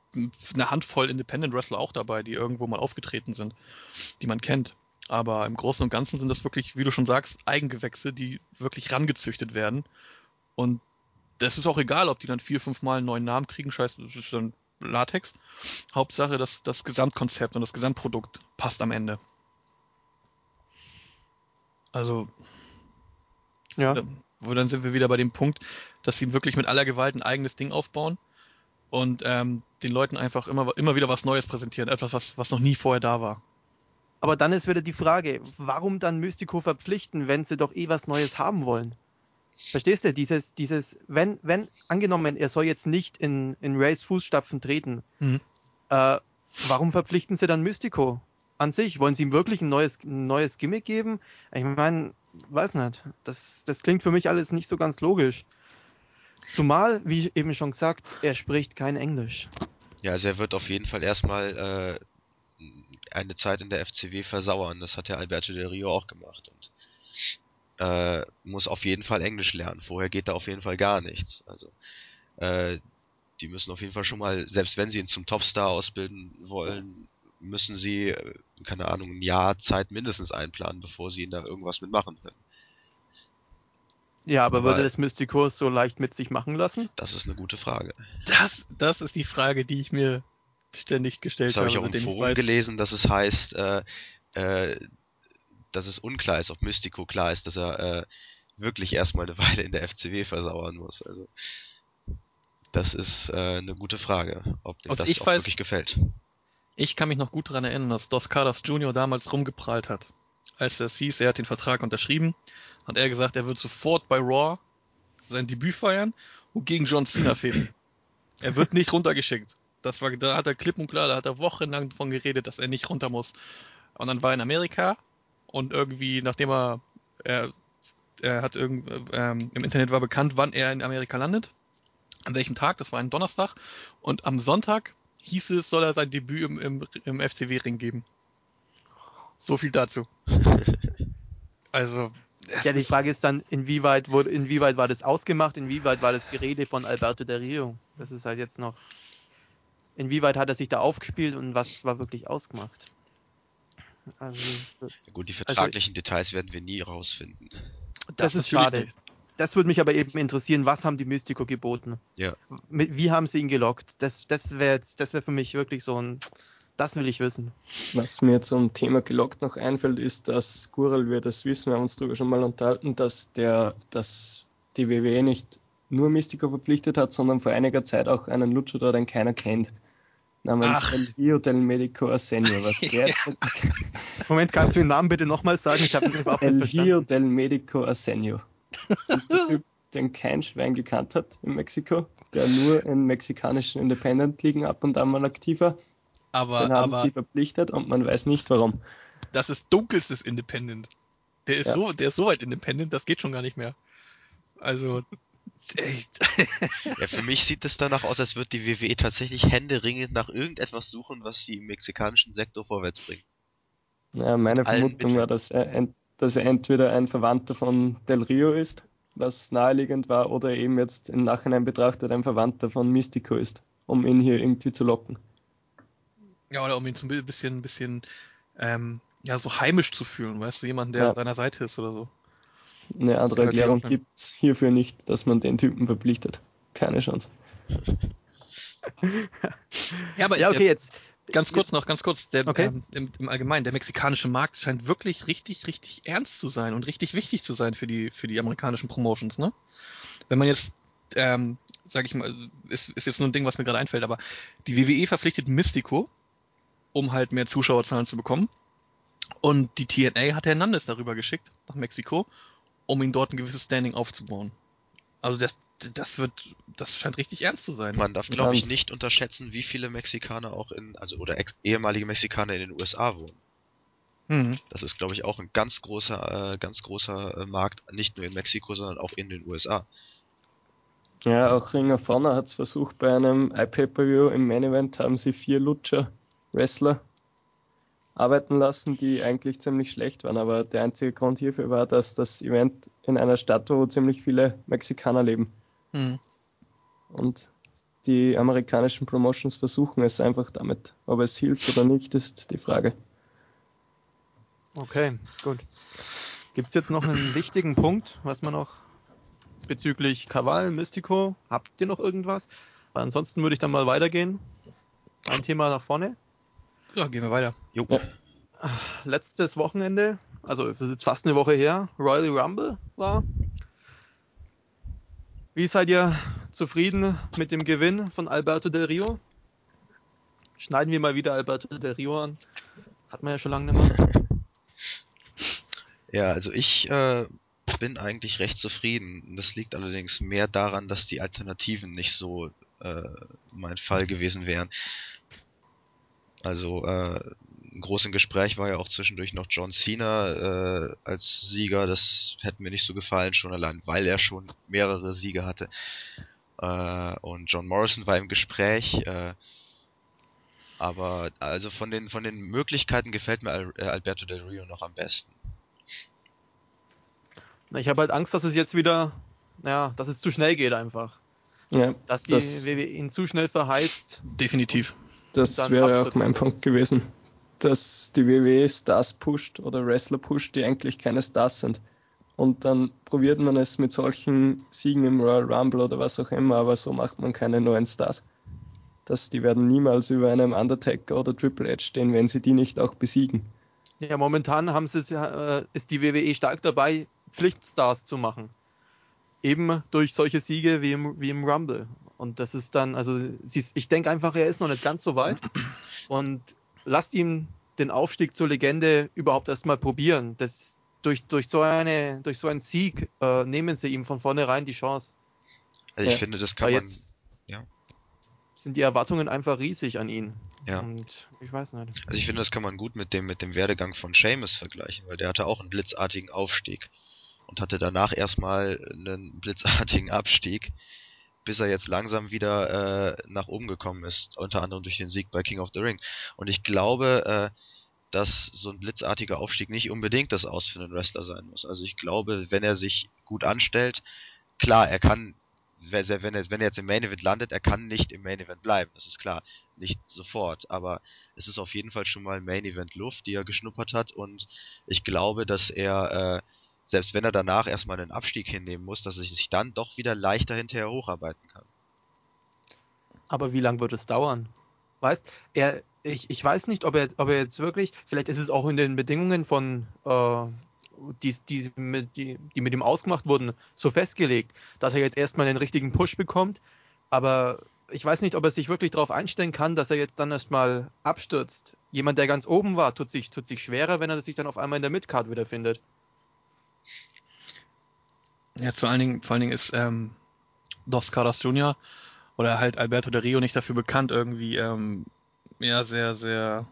eine Handvoll Independent Wrestler auch dabei, die irgendwo mal aufgetreten sind, die man kennt. Aber im Großen und Ganzen sind das wirklich, wie du schon sagst, Eigengewächse, die wirklich rangezüchtet werden. Und das ist auch egal, ob die dann vier, fünf Mal einen neuen Namen kriegen, scheiße, das ist dann Latex. Hauptsache, dass das Gesamtkonzept und das Gesamtprodukt passt am Ende. Also, Ja. Wo dann sind wir wieder bei dem Punkt, dass sie wirklich mit aller Gewalt ein eigenes Ding aufbauen und ähm, den Leuten einfach immer, immer wieder was Neues präsentieren, etwas, was, was noch nie vorher da war. Aber dann ist wieder die Frage, warum dann Mystico verpflichten, wenn sie doch eh was Neues haben wollen? Verstehst du? Dieses, dieses, wenn, wenn, angenommen, er soll jetzt nicht in, in Rays Fußstapfen treten, Mhm. äh, warum verpflichten sie dann Mystico an sich? Wollen sie ihm wirklich ein neues, ein neues Gimmick geben? Ich meine, weiß nicht. Das, das klingt für mich alles nicht so ganz logisch. Zumal, wie eben schon gesagt, er spricht kein Englisch. Ja, also er wird auf jeden Fall erstmal äh, eine Zeit in der FCW versauern. Das hat ja Alberto Del Rio auch gemacht. Und äh, muss auf jeden Fall Englisch lernen. Vorher geht da auf jeden Fall gar nichts. Also äh, die müssen auf jeden Fall schon mal, selbst wenn sie ihn zum Topstar ausbilden wollen, müssen sie, äh, keine Ahnung, ein Jahr Zeit mindestens einplanen, bevor sie ihn da irgendwas mitmachen können. Ja, aber Aber- würde das Mystico so leicht mit sich machen lassen? Das ist eine gute Frage. Das, das ist die Frage, die ich mir ständig gestellt Das habe ich auch im Forum weiß- gelesen, dass es heißt, äh, äh, dass es unklar ist, ob Mystico klar ist, dass er äh, wirklich erstmal eine [LAUGHS] Weile in der FCW versauern muss. Also das ist äh, eine gute Frage, ob dem Also das ich auch weiß- wirklich gefällt. Ich kann mich noch gut daran erinnern, dass Dos Carlos Jr. damals rumgeprallt hat. Als das hieß, er hat den Vertrag unterschrieben, hat er gesagt, er wird sofort bei Raw sein Debüt feiern und gegen John Cena fehlen. [LAUGHS] Er wird nicht runtergeschickt. Das war, da hat er klipp und klar, da hat er wochenlang davon geredet, dass er nicht runter muss. Und dann war er in Amerika und irgendwie, nachdem er, er, er hat irgend, ähm, im Internet war bekannt, wann er in Amerika landet, an welchem Tag, das war ein Donnerstag, und am Sonntag hieß es, soll er sein Debüt im, im, im FCW-Ring geben. So viel dazu. [LAUGHS] Also. Ja, die ist- Frage ist dann, inwieweit wurde, inwieweit war das ausgemacht, inwieweit war das Gerede von Alberto Del Rio? Das ist halt jetzt noch. Inwieweit hat er sich da aufgespielt und was war wirklich ausgemacht? Also, das ist, Gut, die Also- vertraglichen Details werden wir nie rausfinden. das ist natürlich schade. Das würde mich aber eben interessieren, was haben die Mystico geboten? Ja. Wie haben sie ihn gelockt? Das, das wäre das wär für mich wirklich so ein. Das will ich wissen. Was mir zum Thema gelockt noch einfällt, ist, dass Gural wird das wissen, wir haben uns darüber schon mal unterhalten, dass der, dass die WWE nicht nur Mystico verpflichtet hat, sondern vor einiger Zeit auch einen Luchador, den keiner kennt. Namens Ach. El Rio del Medico Arsenio. Was [LAUGHS] der Moment, kannst du den Namen bitte nochmal sagen? Ich habe El nicht verstanden. Rio del Medico Arsenio. Das ist der Typ, den kein Schwein gekannt hat in Mexiko. der nur in mexikanischen Independent-Ligen ab und an mal aktiver. Aber, Den haben aber sie verpflichtet und man weiß nicht warum. das ist dunkelstes Independent. Der ist Ja. so, der ist so weit Independent, das geht schon gar nicht mehr. Also, echt. [LAUGHS] Ja, für mich sieht es danach aus, als wird die WWE tatsächlich händeringend nach irgendetwas suchen, was sie im mexikanischen Sektor vorwärts bringt. Ja, meine Allen Vermutung war, dass er, dass er entweder ein Verwandter von Del Rio ist, was naheliegend war, oder eben jetzt im Nachhinein betrachtet ein Verwandter von Mystico ist, um ihn hier irgendwie zu locken. Ja, oder um ihn so ein bisschen, bisschen, ähm, ja, so heimisch zu fühlen, weißt du, jemand, der Ja. an seiner Seite ist oder so. Eine andere Erklärung gibt es hierfür nicht, dass man den Typen verpflichtet. Keine Chance. [LAUGHS] Ja, aber Ja, okay, jetzt. Ganz kurz noch, ganz kurz, der, Okay. ähm, im, im Allgemeinen, der mexikanische Markt scheint wirklich richtig, richtig ernst zu sein und richtig wichtig zu sein für die, für die amerikanischen Promotions, ne? Wenn man jetzt, ähm, sag ich mal, ist, ist jetzt nur ein Ding, was mir gerade einfällt, aber die WWE verpflichtet Mystico, um halt mehr Zuschauerzahlen zu bekommen. Und die TNA hat Hernandez darüber geschickt, nach Mexiko, um ihm dort ein gewisses Standing aufzubauen. Also das, das wird, das scheint richtig ernst zu sein. Man darf, glaube ich, nicht unterschätzen, wie viele Mexikaner auch in, also oder ex ehemalige Mexikaner in den USA wohnen. Mhm. Das ist, glaube ich, auch ein ganz großer, äh, ganz großer äh, Markt, nicht nur in Mexiko, sondern auch in den USA. Ja, auch Ring of Honor hat es versucht bei einem iPay-Per-View im Main Event haben sie vier Lutscher-Wrestler arbeiten lassen, die eigentlich ziemlich schlecht waren. Aber der einzige Grund hierfür war, dass das Event in einer Stadt war, wo ziemlich viele Mexikaner leben. Mhm. Und die amerikanischen Promotions versuchen es einfach damit. Ob es hilft oder nicht, ist die Frage. Okay, gut. Gibt es jetzt noch einen wichtigen Punkt, was man noch bezüglich Kaval, Mystico, habt ihr noch irgendwas? Weil ansonsten würde ich dann mal weitergehen. Ein Thema nach vorne. Ja, gehen wir weiter. Jo. Ja. Letztes Wochenende, also es ist jetzt fast eine Woche her, Royal Rumble war. Wie seid ihr zufrieden mit dem Gewinn von Alberto Del Rio? Schneiden wir mal wieder Alberto Del Rio an. Hat man ja schon lange nicht mehr. [LAUGHS] Ja, also ich äh, bin eigentlich recht zufrieden. Das liegt allerdings mehr daran, dass die Alternativen nicht so äh, mein Fall gewesen wären. Also äh, ein großes Gespräch war ja auch zwischendurch noch John Cena äh, als Sieger. Das hätte mir nicht so gefallen, schon allein, weil er schon mehrere Siege hatte. Äh, und John Morrison war im Gespräch. Äh, aber also von den von den Möglichkeiten gefällt mir Al äh, Alberto Del Rio noch am besten. Na, Ich habe halt Angst, dass es jetzt wieder, ja, dass es zu schnell geht einfach. Ja, Dass die Das- WWE ihn zu schnell verheizt. Definitiv. Das wäre auch abstürzen mein. Punkt gewesen. Dass die WWE Stars pusht oder Wrestler pusht, die eigentlich keine Stars sind. Und dann probiert man es mit solchen Siegen im Royal Rumble oder was auch immer, aber so macht man keine neuen Stars. Das, die werden niemals über einem Undertaker oder Triple H stehen, wenn sie die nicht auch besiegen. Ja, momentan haben sie äh, ist die WWE stark dabei, Pflichtstars zu machen. Eben durch solche Siege wie im, wie im Rumble. Und das ist dann, also sie ist- ich denke einfach, er ist noch nicht ganz so weit. Und lasst ihm den Aufstieg zur Legende überhaupt erstmal probieren. Das, durch, durch, so eine, durch so einen Sieg äh, nehmen sie ihm von vornherein die Chance. Also ich Ja. finde, das kann Weil man jetzt ja. sind die Erwartungen einfach riesig an ihn. Ja. Und ich weiß nicht. Also ich finde, das kann man gut mit dem, mit dem Werdegang von Seamus vergleichen, weil der hatte auch einen blitzartigen Aufstieg und hatte danach erstmal einen blitzartigen Abstieg, bis er jetzt langsam wieder äh, nach oben gekommen ist, unter anderem durch den Sieg bei King of the Ring. Und ich glaube, äh, dass so ein blitzartiger Aufstieg nicht unbedingt das Aus für einen Wrestler sein muss. Also ich glaube, wenn er sich gut anstellt, klar, er kann, wenn er, wenn er jetzt im Main Event landet, er kann nicht im Main Event bleiben, das ist klar, nicht sofort, aber es ist auf jeden Fall schon mal Main Event Luft, die er geschnuppert hat und ich glaube, dass er, äh, selbst wenn er danach erstmal einen Abstieg hinnehmen muss, dass er sich dann doch wieder leichter hinterher hocharbeiten kann. Aber wie lange wird es dauern? Weißt, er, ich, ich weiß nicht, ob er, ob er jetzt wirklich, vielleicht ist es auch in den Bedingungen von, äh, die, die, mit, die, die mit ihm ausgemacht wurden, so festgelegt, dass er jetzt erstmal den richtigen Push bekommt. Aber ich weiß nicht, ob er sich wirklich darauf einstellen kann, dass er jetzt dann erstmal abstürzt. Jemand, der ganz oben war, tut sich, tut sich schwerer, wenn er sich dann auf einmal in der Midcard wiederfindet. Ja, vor allen Dingen, vor allen Dingen ist ähm, Dos Caras Jr. oder halt Alberto Del Rio nicht dafür bekannt, irgendwie ähm, ja sehr, sehr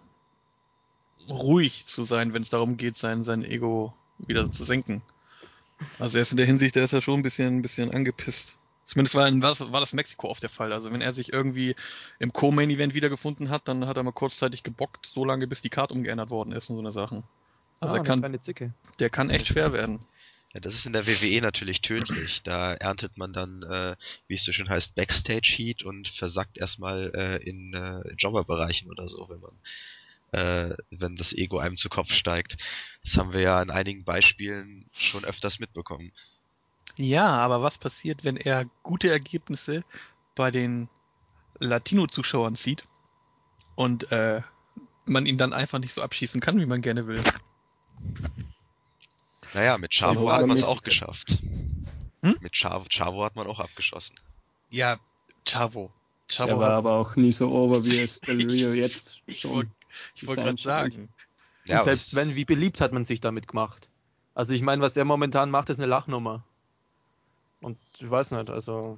ruhig zu sein, wenn es darum geht, sein, sein Ego wieder zu senken. Also er ist in der Hinsicht, der ist ja schon ein bisschen, ein bisschen angepisst. Zumindest war, in, war, das, war das Mexiko oft der Fall. Also wenn er sich irgendwie im Co-Main-Event wiedergefunden hat, dann hat er mal kurzzeitig gebockt, so lange bis die Karte umgeändert worden ist und so eine Sachen. Also Ah, er kann, der kann echt schwer werden. Ja, das ist in der WWE natürlich tödlich. Da erntet man dann, äh, wie es so schön heißt, Backstage-Heat und versackt erstmal äh, in äh, Jobberbereichen oder so, wenn man äh, wenn das Ego einem zu Kopf steigt. Das haben wir ja in einigen Beispielen schon öfters mitbekommen. Ja, aber was passiert, wenn er gute Ergebnisse bei den Latino-Zuschauern zieht und äh, man ihn dann einfach nicht so abschießen kann, wie man gerne will? Naja, mit Chavo hat man es auch geschafft. Hm? Mit Chavo, Chavo hat man auch abgeschossen. Ja, Chavo. Chavo Der war aber auch nie so over, wie es Del [LAUGHS] Rio jetzt ich schon. wollte ich wollt sein gerade sagen. Ja, selbst wenn, wie beliebt hat man sich damit gemacht? Also ich meine, was er momentan macht, ist eine Lachnummer. Und ich weiß nicht, also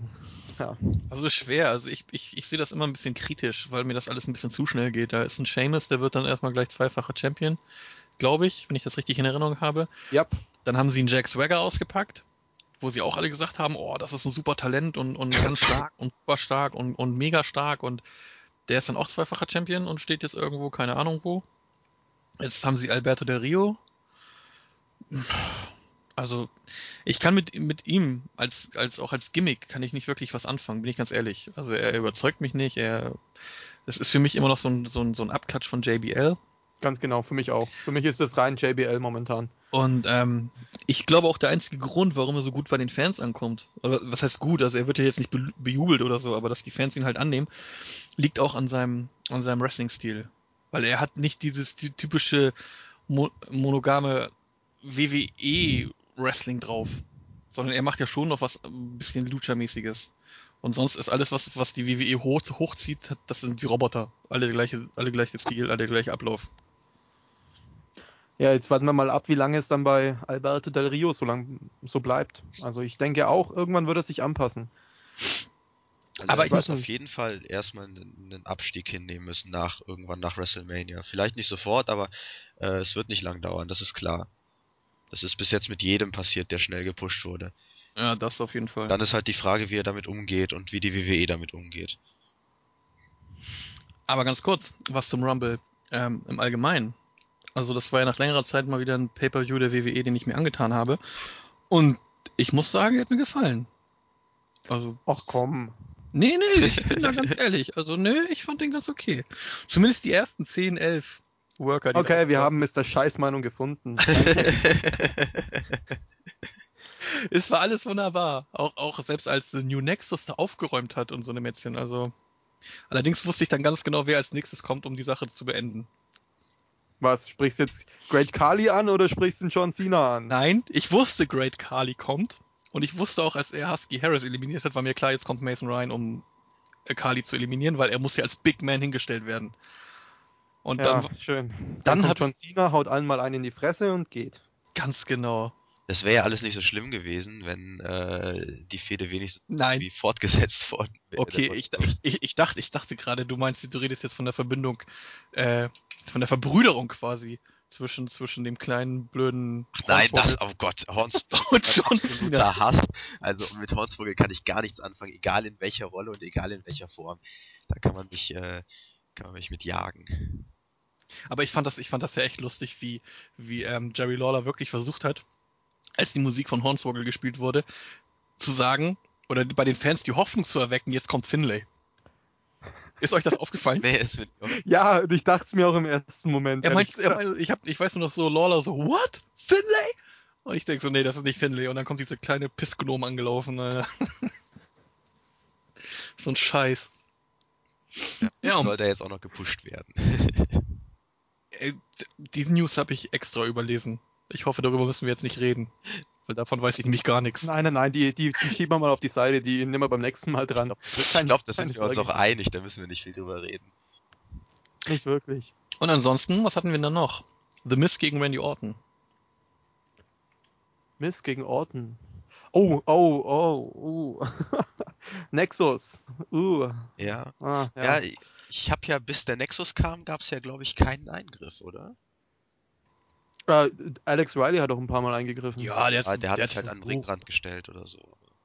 ja. Also schwer, also ich, ich, ich sehe das immer ein bisschen kritisch, weil mir das alles ein bisschen zu schnell geht. Da ist ein Seamus, der wird dann erstmal gleich zweifacher Champion, glaube ich, wenn ich das richtig in Erinnerung habe. Ja, Dann haben sie einen Jack Swagger ausgepackt, wo sie auch alle gesagt haben, oh, das ist ein super Talent und, und ganz stark und super stark und, und mega stark und der ist dann auch zweifacher Champion und steht jetzt irgendwo, keine Ahnung wo. Jetzt haben sie Alberto Del Rio. Also, ich kann mit, mit ihm als, als, auch als Gimmick kann ich nicht wirklich was anfangen, bin ich ganz ehrlich. Also, er überzeugt mich nicht, er, das ist für mich immer noch so ein, so ein, so ein Abklatsch von JBL. Ganz genau, für mich auch. Für mich ist das rein JBL momentan. Und ähm, ich glaube auch der einzige Grund, warum er so gut bei den Fans ankommt, oder was heißt gut, also er wird ja jetzt nicht be bejubelt oder so, aber dass die Fans ihn halt annehmen, liegt auch an seinem, an seinem Wrestling-Stil. Weil er hat nicht dieses ty- typische mo monogame WWE-Wrestling drauf, sondern er macht ja schon noch was ein bisschen Lucha-mäßiges. Und sonst ist alles, was, was die WWE hoch, hochzieht, das sind die Roboter. Alle gleiche, alle gleiche Stil, alle gleiche Ablauf. Ja, jetzt warten wir mal ab, wie lange es dann bei Alberto Del Rio so lang so bleibt. Also ich denke auch, irgendwann wird er sich anpassen. Also Aber ich ich muss auf jeden Fall erstmal einen, einen Abstieg hinnehmen müssen nach irgendwann nach WrestleMania. Vielleicht nicht sofort, aber äh, es wird nicht lang dauern, das ist klar. Das ist bis jetzt mit jedem passiert, der schnell gepusht wurde. Ja, das auf jeden Fall. Dann ist halt die Frage, wie er damit umgeht und wie die WWE damit umgeht. Aber ganz kurz, was zum Rumble ähm, im Allgemeinen. Also das war ja nach längerer Zeit mal wieder ein Pay-Per-View der WWE, den ich mir angetan habe. Und ich muss sagen, er hat mir gefallen. Also, Ach komm. nee, nee, ich [LAUGHS] bin da ganz ehrlich. Also, nee, ich fand den ganz okay. Zumindest die ersten 10, 11 Worker. die Okay, wir haben Mr. Scheißmeinung gefunden. [LAUGHS] [LAUGHS] Es war alles wunderbar. Auch, auch selbst als New Nexus da aufgeräumt hat und so eine Mädchen. Also, allerdings wusste ich dann ganz genau, wer als nächstes kommt, um die Sache zu beenden. Was, sprichst du jetzt Great Kali an oder sprichst du John Cena an? Nein, ich wusste, Great Kali kommt. Und ich wusste auch, als er Husky Harris eliminiert hat, war mir klar, jetzt kommt Mason Ryan, um Kali zu eliminieren, weil er muss ja als Big Man hingestellt werden. Und ja, dann schön. Dann, dann hat- John Cena, haut allen mal einen in die Fresse und geht. ganz genau. Das wäre ja alles nicht so schlimm gewesen, wenn äh, die Fehde wenigstens Nein. irgendwie fortgesetzt worden wäre. Okay, ich, ich, ich, dachte, ich dachte gerade, du meinst, du redest jetzt von der Verbindung, äh, von der Verbrüderung quasi zwischen, zwischen dem kleinen blöden. Ach nein, das, oh Gott, Hornswoggle [LAUGHS] ist Cena. absoluter Hass. Also mit Hornswoggle kann ich gar nichts anfangen, egal in welcher Rolle und egal in welcher Form. Da kann man mich, äh, kann man mich mit jagen. Aber ich fand das, ich fand das ja echt lustig, wie, wie ähm, Jerry Lawler wirklich versucht hat, als die Musik von Hornswoggle gespielt wurde, zu sagen, oder bei den Fans die Hoffnung zu erwecken, jetzt kommt Finlay. Ist euch das [LAUGHS] aufgefallen? Nee, es wird Ja, ich dachte es mir auch im ersten Moment. Er meint, er meint, ich, hab, ich weiß nur noch so, Lawler so, what? Finlay? Und ich denke so, nee, das ist nicht Finlay. Und dann kommt diese kleine Pissgnom angelaufen. Alter. [LAUGHS] so ein Scheiß. Ja, und, soll der jetzt auch noch gepusht werden. äh, die News habe ich extra überlesen. Ich hoffe, darüber müssen wir jetzt nicht reden. Weil davon weiß ich nämlich gar nichts. Nein, nein, nein, die, die, die schieben wir mal auf die Seite, die nehmen wir beim nächsten Mal dran. ich glaube, da sind wir uns auch einig, da müssen wir nicht viel drüber reden. Nicht wirklich. Und ansonsten, was hatten wir denn noch? The Miz gegen Randy Orton. Miss gegen Orton. Oh, oh, oh, oh. [LAUGHS] Nexus. Uh. Ja. Ah, Ja, ja. ich habe ja, bis der Nexus kam, gab es ja, glaube ich, keinen Eingriff, oder? Äh, Alex Riley hat auch ein paar Mal eingegriffen. Ja, der, Ah, der hat der sich halt an den. Ringrand gestellt oder so.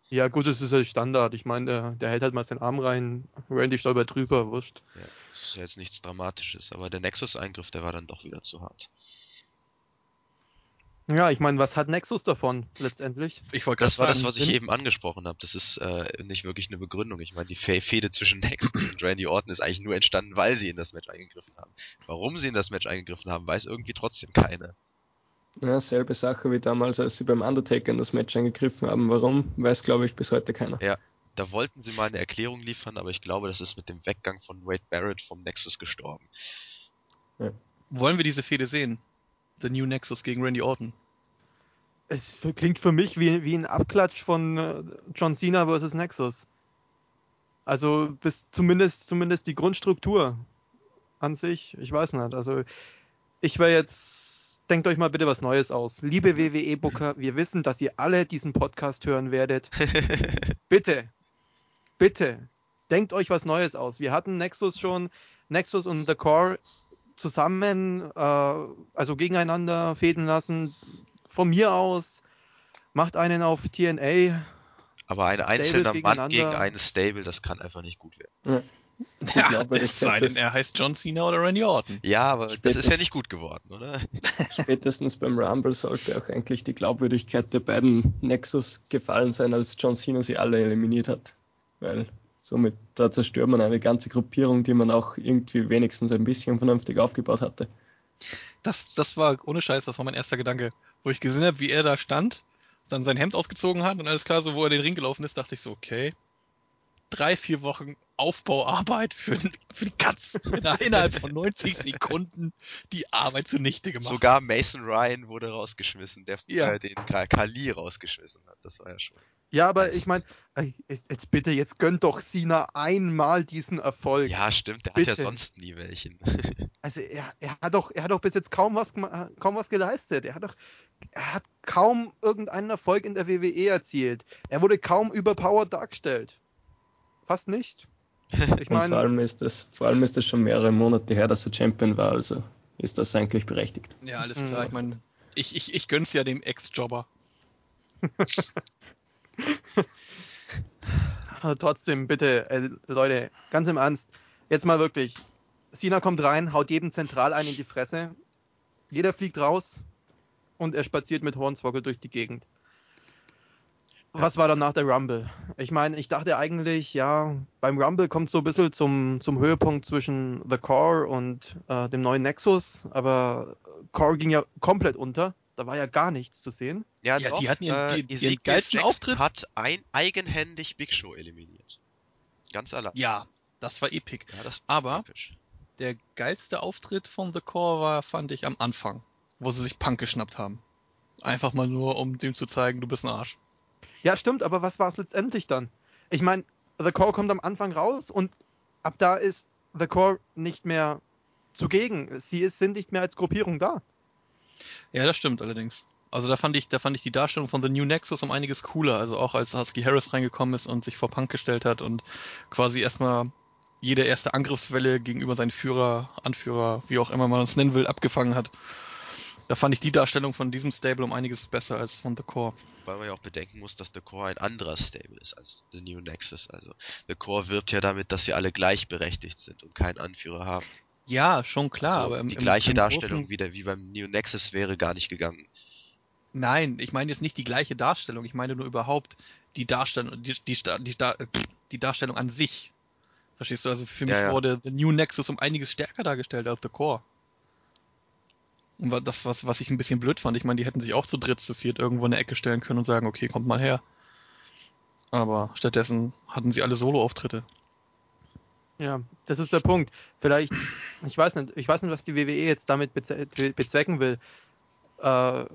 Ja, gut, das ist ja Standard. Ich meine, der, der hält halt mal seinen Arm rein. Randy stolpert drüber, wurscht. Ja, das ist ja jetzt nichts Dramatisches, aber der Nexus-Eingriff, der war dann doch wieder zu hart. Ja, ich meine, was hat Nexus davon letztendlich? Ich wollte Das war das, was ich eben angesprochen habe. Das ist äh, nicht wirklich eine Begründung. Ich meine, die Fe Fehde zwischen [LAUGHS] Nexus und Randy Orton ist eigentlich nur entstanden, weil sie in das Match eingegriffen haben. Warum sie in das Match eingegriffen haben, weiß irgendwie trotzdem keiner. Ja, selbe Sache wie damals, als sie beim Undertaker in das Match eingegriffen haben. Warum, weiß glaube ich bis heute keiner. Da wollten sie mal eine Erklärung liefern, aber ich glaube, das ist mit dem Weggang von Wade Barrett vom Nexus gestorben. Wollen wir diese Fehde sehen? The New Nexus gegen Randy Orton. Es klingt für mich wie, wie ein Abklatsch von äh, John Cena versus Nexus. Also bis zumindest zumindest die Grundstruktur an sich, ich weiß nicht. Also ich wäre jetzt, denkt euch mal bitte was Neues aus. Liebe WWE Booker, wir wissen, dass ihr alle diesen Podcast hören werdet. [LAUGHS] Bitte, bitte, denkt euch was Neues aus. Wir hatten Nexus schon, Nexus und The Core zusammen, äh, also gegeneinander fäden lassen. Von mir aus, macht einen auf TNA. aber ein Stables einzelner Mann gegen eine Stable, das kann einfach nicht gut werden. Die Ja, es sei denn, er heißt John Cena oder Randy Orton. Ja, aber das ist Spätestens- ja nicht gut geworden, oder? [LAUGHS] Spätestens beim Rumble sollte auch eigentlich die Glaubwürdigkeit der beiden Nexus gefallen sein, als John Cena sie alle eliminiert hat. Weil somit da zerstört man eine ganze Gruppierung, die man auch irgendwie wenigstens ein bisschen vernünftig aufgebaut hatte. Das, das war ohne Scheiß, das war mein erster Gedanke. Wo ich gesehen habe, wie er da stand, dann sein Hemd ausgezogen hat und alles klar, so wo er den Ring gelaufen ist, dachte ich so, okay. Drei, vier Wochen Aufbauarbeit für, für die Katz. [LAUGHS] Er innerhalb von 90 Sekunden die Arbeit zunichte gemacht. Sogar Mason Ryan wurde rausgeschmissen, der Ja. äh, den Ka- Kali rausgeschmissen hat. Das war ja schon. Ja, aber ich meine, jetzt bitte, jetzt gönnt doch Cena einmal diesen Erfolg. Ja, stimmt, der hat ja Bitte. sonst nie welchen. [LAUGHS] Also er, er hat doch, er hat doch bis jetzt kaum was, kaum was geleistet. Er hat doch, er hat kaum irgendeinen Erfolg in der WWE erzielt. Er wurde kaum überpowered dargestellt. Fast nicht. [LAUGHS] Ich Und vor meine, allem ist es, vor allem ist es schon mehrere Monate her, dass er Champion war, also ist das eigentlich berechtigt. Ja, alles Mhm. klar. Ich meine, ich, ich, ich gönn's ja dem Ex-Jobber. [LAUGHS] trotzdem, bitte, äh, Leute, ganz im Ernst, jetzt mal wirklich. Cena kommt rein, haut jedem zentral einen in die Fresse. Jeder fliegt raus und er spaziert mit Hornswoggle durch die Gegend. Was war dann nach der Rumble? Ich meine, ich dachte eigentlich, ja, beim Rumble kommt so ein bisschen zum, zum Höhepunkt zwischen The Core und äh, dem neuen Nexus, aber Core ging ja komplett unter. Da war ja gar nichts zu sehen. Ja, Ja, doch, die hatten ihren- äh, die- ihren geilsten Auftritt. hat ein eigenhändig Big Show eliminiert. Ganz allein. Ja, das war epic. Ja, das Aber- episch. Der geilste Auftritt von The Core war, fand ich, am Anfang, wo sie sich Punk geschnappt haben. Einfach mal nur, um dem zu zeigen, du bist ein Arsch. Ja, stimmt, aber was war es letztendlich dann? Ich meine, The Core kommt am Anfang raus und ab da ist The Core nicht mehr zugegen. Sie ist, sind nicht mehr als Gruppierung da. Ja, das stimmt allerdings. Also da fand ich, da fand ich die Darstellung von The New Nexus um einiges cooler. Also auch als Husky Harris reingekommen ist und sich vor Punk gestellt hat und quasi erstmal jede erste Angriffswelle gegenüber seinen Führer, Anführer, wie auch immer man es nennen will, abgefangen hat. Da fand ich die Darstellung von diesem Stable um einiges besser als von The Core. Weil man ja auch bedenken muss, dass The Core ein anderer Stable ist als The New Nexus. Also The Core wirbt ja damit, dass sie alle gleichberechtigt sind und keinen Anführer haben. Ja, schon klar, also aber im, die im- gleiche im Darstellung Großen- wie, der, wie beim New Nexus wäre gar nicht gegangen. Nein, ich meine jetzt nicht die gleiche Darstellung. Ich meine nur überhaupt die Darstellung, die, die, die, Sta- die Darstellung an sich. Verstehst du? Also für mich Ja, ja. wurde The New Nexus um einiges stärker dargestellt als The Core. Und das, was, was ich ein bisschen blöd fand, ich meine, die hätten sich auch zu dritt, zu viert irgendwo in der Ecke stellen können und sagen, okay, kommt mal her. Aber stattdessen hatten sie alle Solo-Auftritte. Ja, das ist der Punkt. Vielleicht, ich weiß nicht, ich weiß nicht, was die WWE jetzt damit bezwecken will. Äh,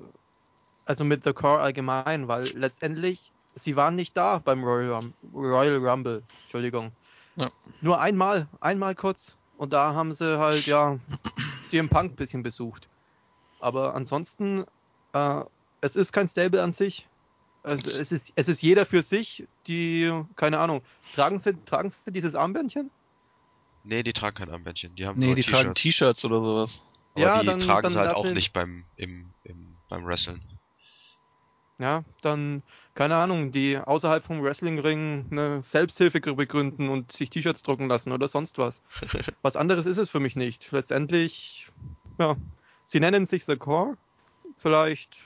also mit The Core allgemein, weil letztendlich, sie waren nicht da beim Royal, Rum Royal Rumble. Entschuldigung. Ja. Nur einmal, einmal kurz. Und da haben sie halt, ja, CM Punk ein bisschen besucht. Aber ansonsten, äh, es ist kein Stable an sich. Also es ist, es ist jeder für sich, die, keine Ahnung, tragen sie, tragen sie dieses Armbändchen? Nee, die tragen kein Armbändchen. Die haben Nee, nur die tragen T-Shirts. Oder sowas. Aber Ja, die dann- tragen dann sie halt auch ihn- nicht beim, im, im, beim Wrestlen. Ja, dann, keine Ahnung, die außerhalb vom Wrestlingring eine Selbsthilfegruppe gründen und sich T-Shirts drucken lassen oder sonst was. [LAUGHS] was anderes ist es für mich nicht. Letztendlich, ja, sie nennen sich The Core. Vielleicht,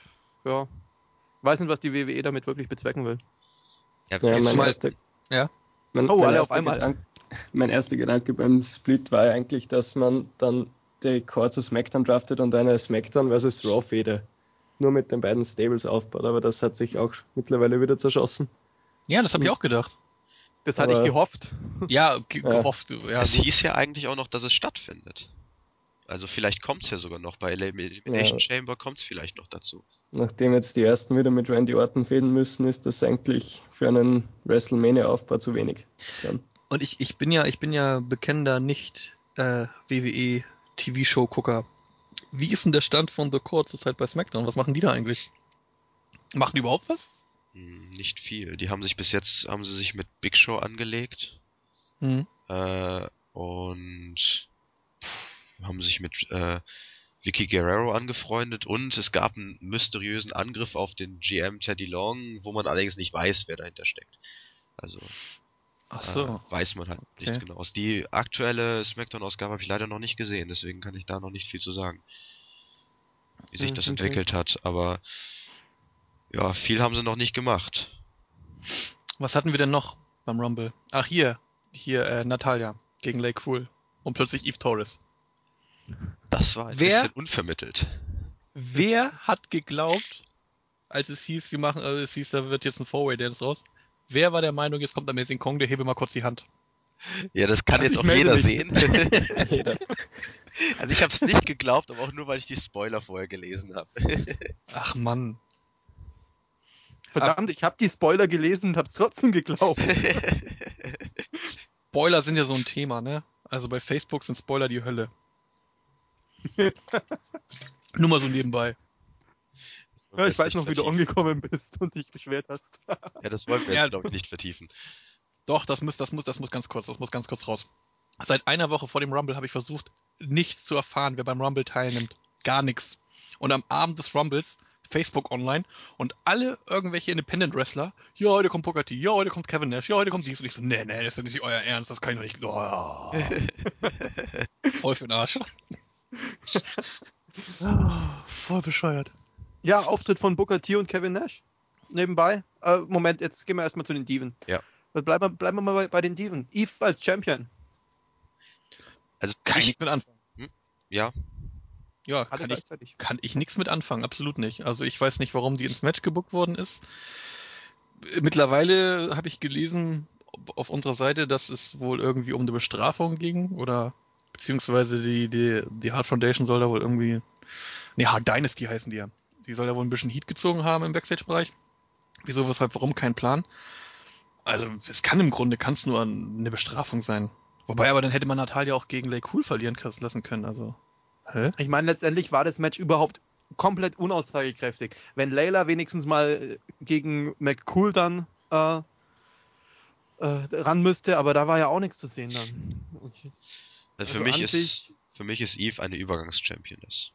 ja, weiß nicht, was die WWE damit wirklich bezwecken will. Ja, Ja, mein mal- erster, Ja? mein, Oh, mein alle auf einmal. Gedanke, mein erster Gedanke beim Split war eigentlich, dass man dann die Core zu SmackDown draftet und eine SmackDown versus Raw Fehde nur mit den beiden Stables aufbaut, aber das hat sich auch mittlerweile wieder zerschossen. Ja, das habe ich auch gedacht. Das hatte ich Aber- gehofft. Ja, ge Ja. gehofft. Ja, es gut. hieß ja eigentlich auch noch, dass es stattfindet. Also vielleicht kommt's ja sogar noch. Bei Elimination Ja. Chamber kommt's vielleicht noch dazu. Nachdem jetzt die ersten wieder mit Randy Orton fäden müssen, ist das eigentlich für einen WrestleMania-Aufbau zu wenig. Dann. Und ich, ich bin ja, ich bin ja bekennender nicht äh, WWE TV-Show-Gucker. Wie ist denn der Stand von The Core zurzeit bei SmackDown? Was machen die da eigentlich? Machen die überhaupt was? Hm, nicht viel. Die haben sich bis jetzt, haben sie sich mit Big Show angelegt. Hm. Äh, und pff, haben sich mit äh, Vicky Guerrero angefreundet und es gab einen mysteriösen Angriff auf den GM Teddy Long, wo man allerdings nicht weiß, wer dahinter steckt. Also Ach so. äh, weiß man halt Okay. nichts genaues. Die aktuelle Smackdown-Ausgabe habe ich leider noch nicht gesehen, deswegen kann ich da noch nicht viel zu sagen, wie sich Hm, das okay. entwickelt hat. Aber ja, viel haben sie noch nicht gemacht. Was hatten wir denn noch beim Rumble? Ach, hier. Hier, äh, Natalia gegen Lake Cool. Und plötzlich Eve Torres. Das war ein Wer- bisschen unvermittelt. Wer hat geglaubt, als es hieß, wir machen, also es hieß, da wird jetzt ein Four-Way-Dance raus. Wer war der Meinung, jetzt kommt Amazing Kong, der hebe mal kurz die Hand. Ja, das kann [LAUGHS] Also jetzt auch jeder mich. sehen. [LAUGHS] Jeder. Also ich habe es nicht geglaubt, aber auch nur, weil ich die Spoiler vorher gelesen habe. [LAUGHS] Ach Mann. Verdammt, ich habe die Spoiler gelesen und hab's trotzdem geglaubt. Spoiler sind ja so ein Thema, ne? Also bei Facebook sind Spoiler die Hölle. [LAUGHS] Nur mal so nebenbei. Ja, ich weiß noch, wie du angekommen bist und dich beschwert hast. [LAUGHS] Ja, das wollen wir Ja. jetzt, glaube ich, nicht vertiefen. Doch, das muss, das muss, das muss ganz kurz, das muss ganz kurz raus. Seit einer Woche vor dem Rumble habe ich versucht, nichts zu erfahren, wer beim Rumble teilnimmt. Gar nichts. Und am Abend des Rumbles Facebook online und alle irgendwelche Independent Wrestler, ja, heute kommt Booker T, ja, heute kommt Kevin Nash, ja, heute kommt dies und ich so, nee, nee, das ist nicht euer Ernst, das kann ich doch nicht. Oh, [LAUGHS] voll für den Arsch. [LAUGHS] Voll bescheuert. Ja, Auftritt von Booker T und Kevin Nash. Nebenbei. Äh, Moment, jetzt gehen wir erstmal zu den Diven. Ja. Bleiben wir, bleiben wir mal bei, bei den Diven. Eve als Champion. Also Kann ich ich, nichts mit anfangen. ja, Ja, Alle kann ich, gleichzeitig. kann ich nichts mit anfangen, absolut nicht. Also ich weiß nicht, warum die ins Match gebuckt worden ist. Mittlerweile habe ich gelesen auf unserer Seite, dass es wohl irgendwie um eine Bestrafung ging oder beziehungsweise die, die, die Hard Foundation soll da wohl irgendwie, nee, Hard Dynasty heißen die ja. Die soll da wohl ein bisschen Heat gezogen haben im Backstage-Bereich. Wieso, weshalb, warum, kein Plan. Also es kann im Grunde, kann es nur eine Bestrafung sein. Wobei aber dann hätte man Natalia auch gegen Lay Cool verlieren lassen können, also. Hä? Ich meine, letztendlich war das Match überhaupt komplett unaussagekräftig. Wenn Layla wenigstens mal äh, gegen McCool dann äh, äh, ran müsste, aber da war ja auch nichts zu sehen dann. Also für mich ist für mich ist Eve eine Übergangs-Championess.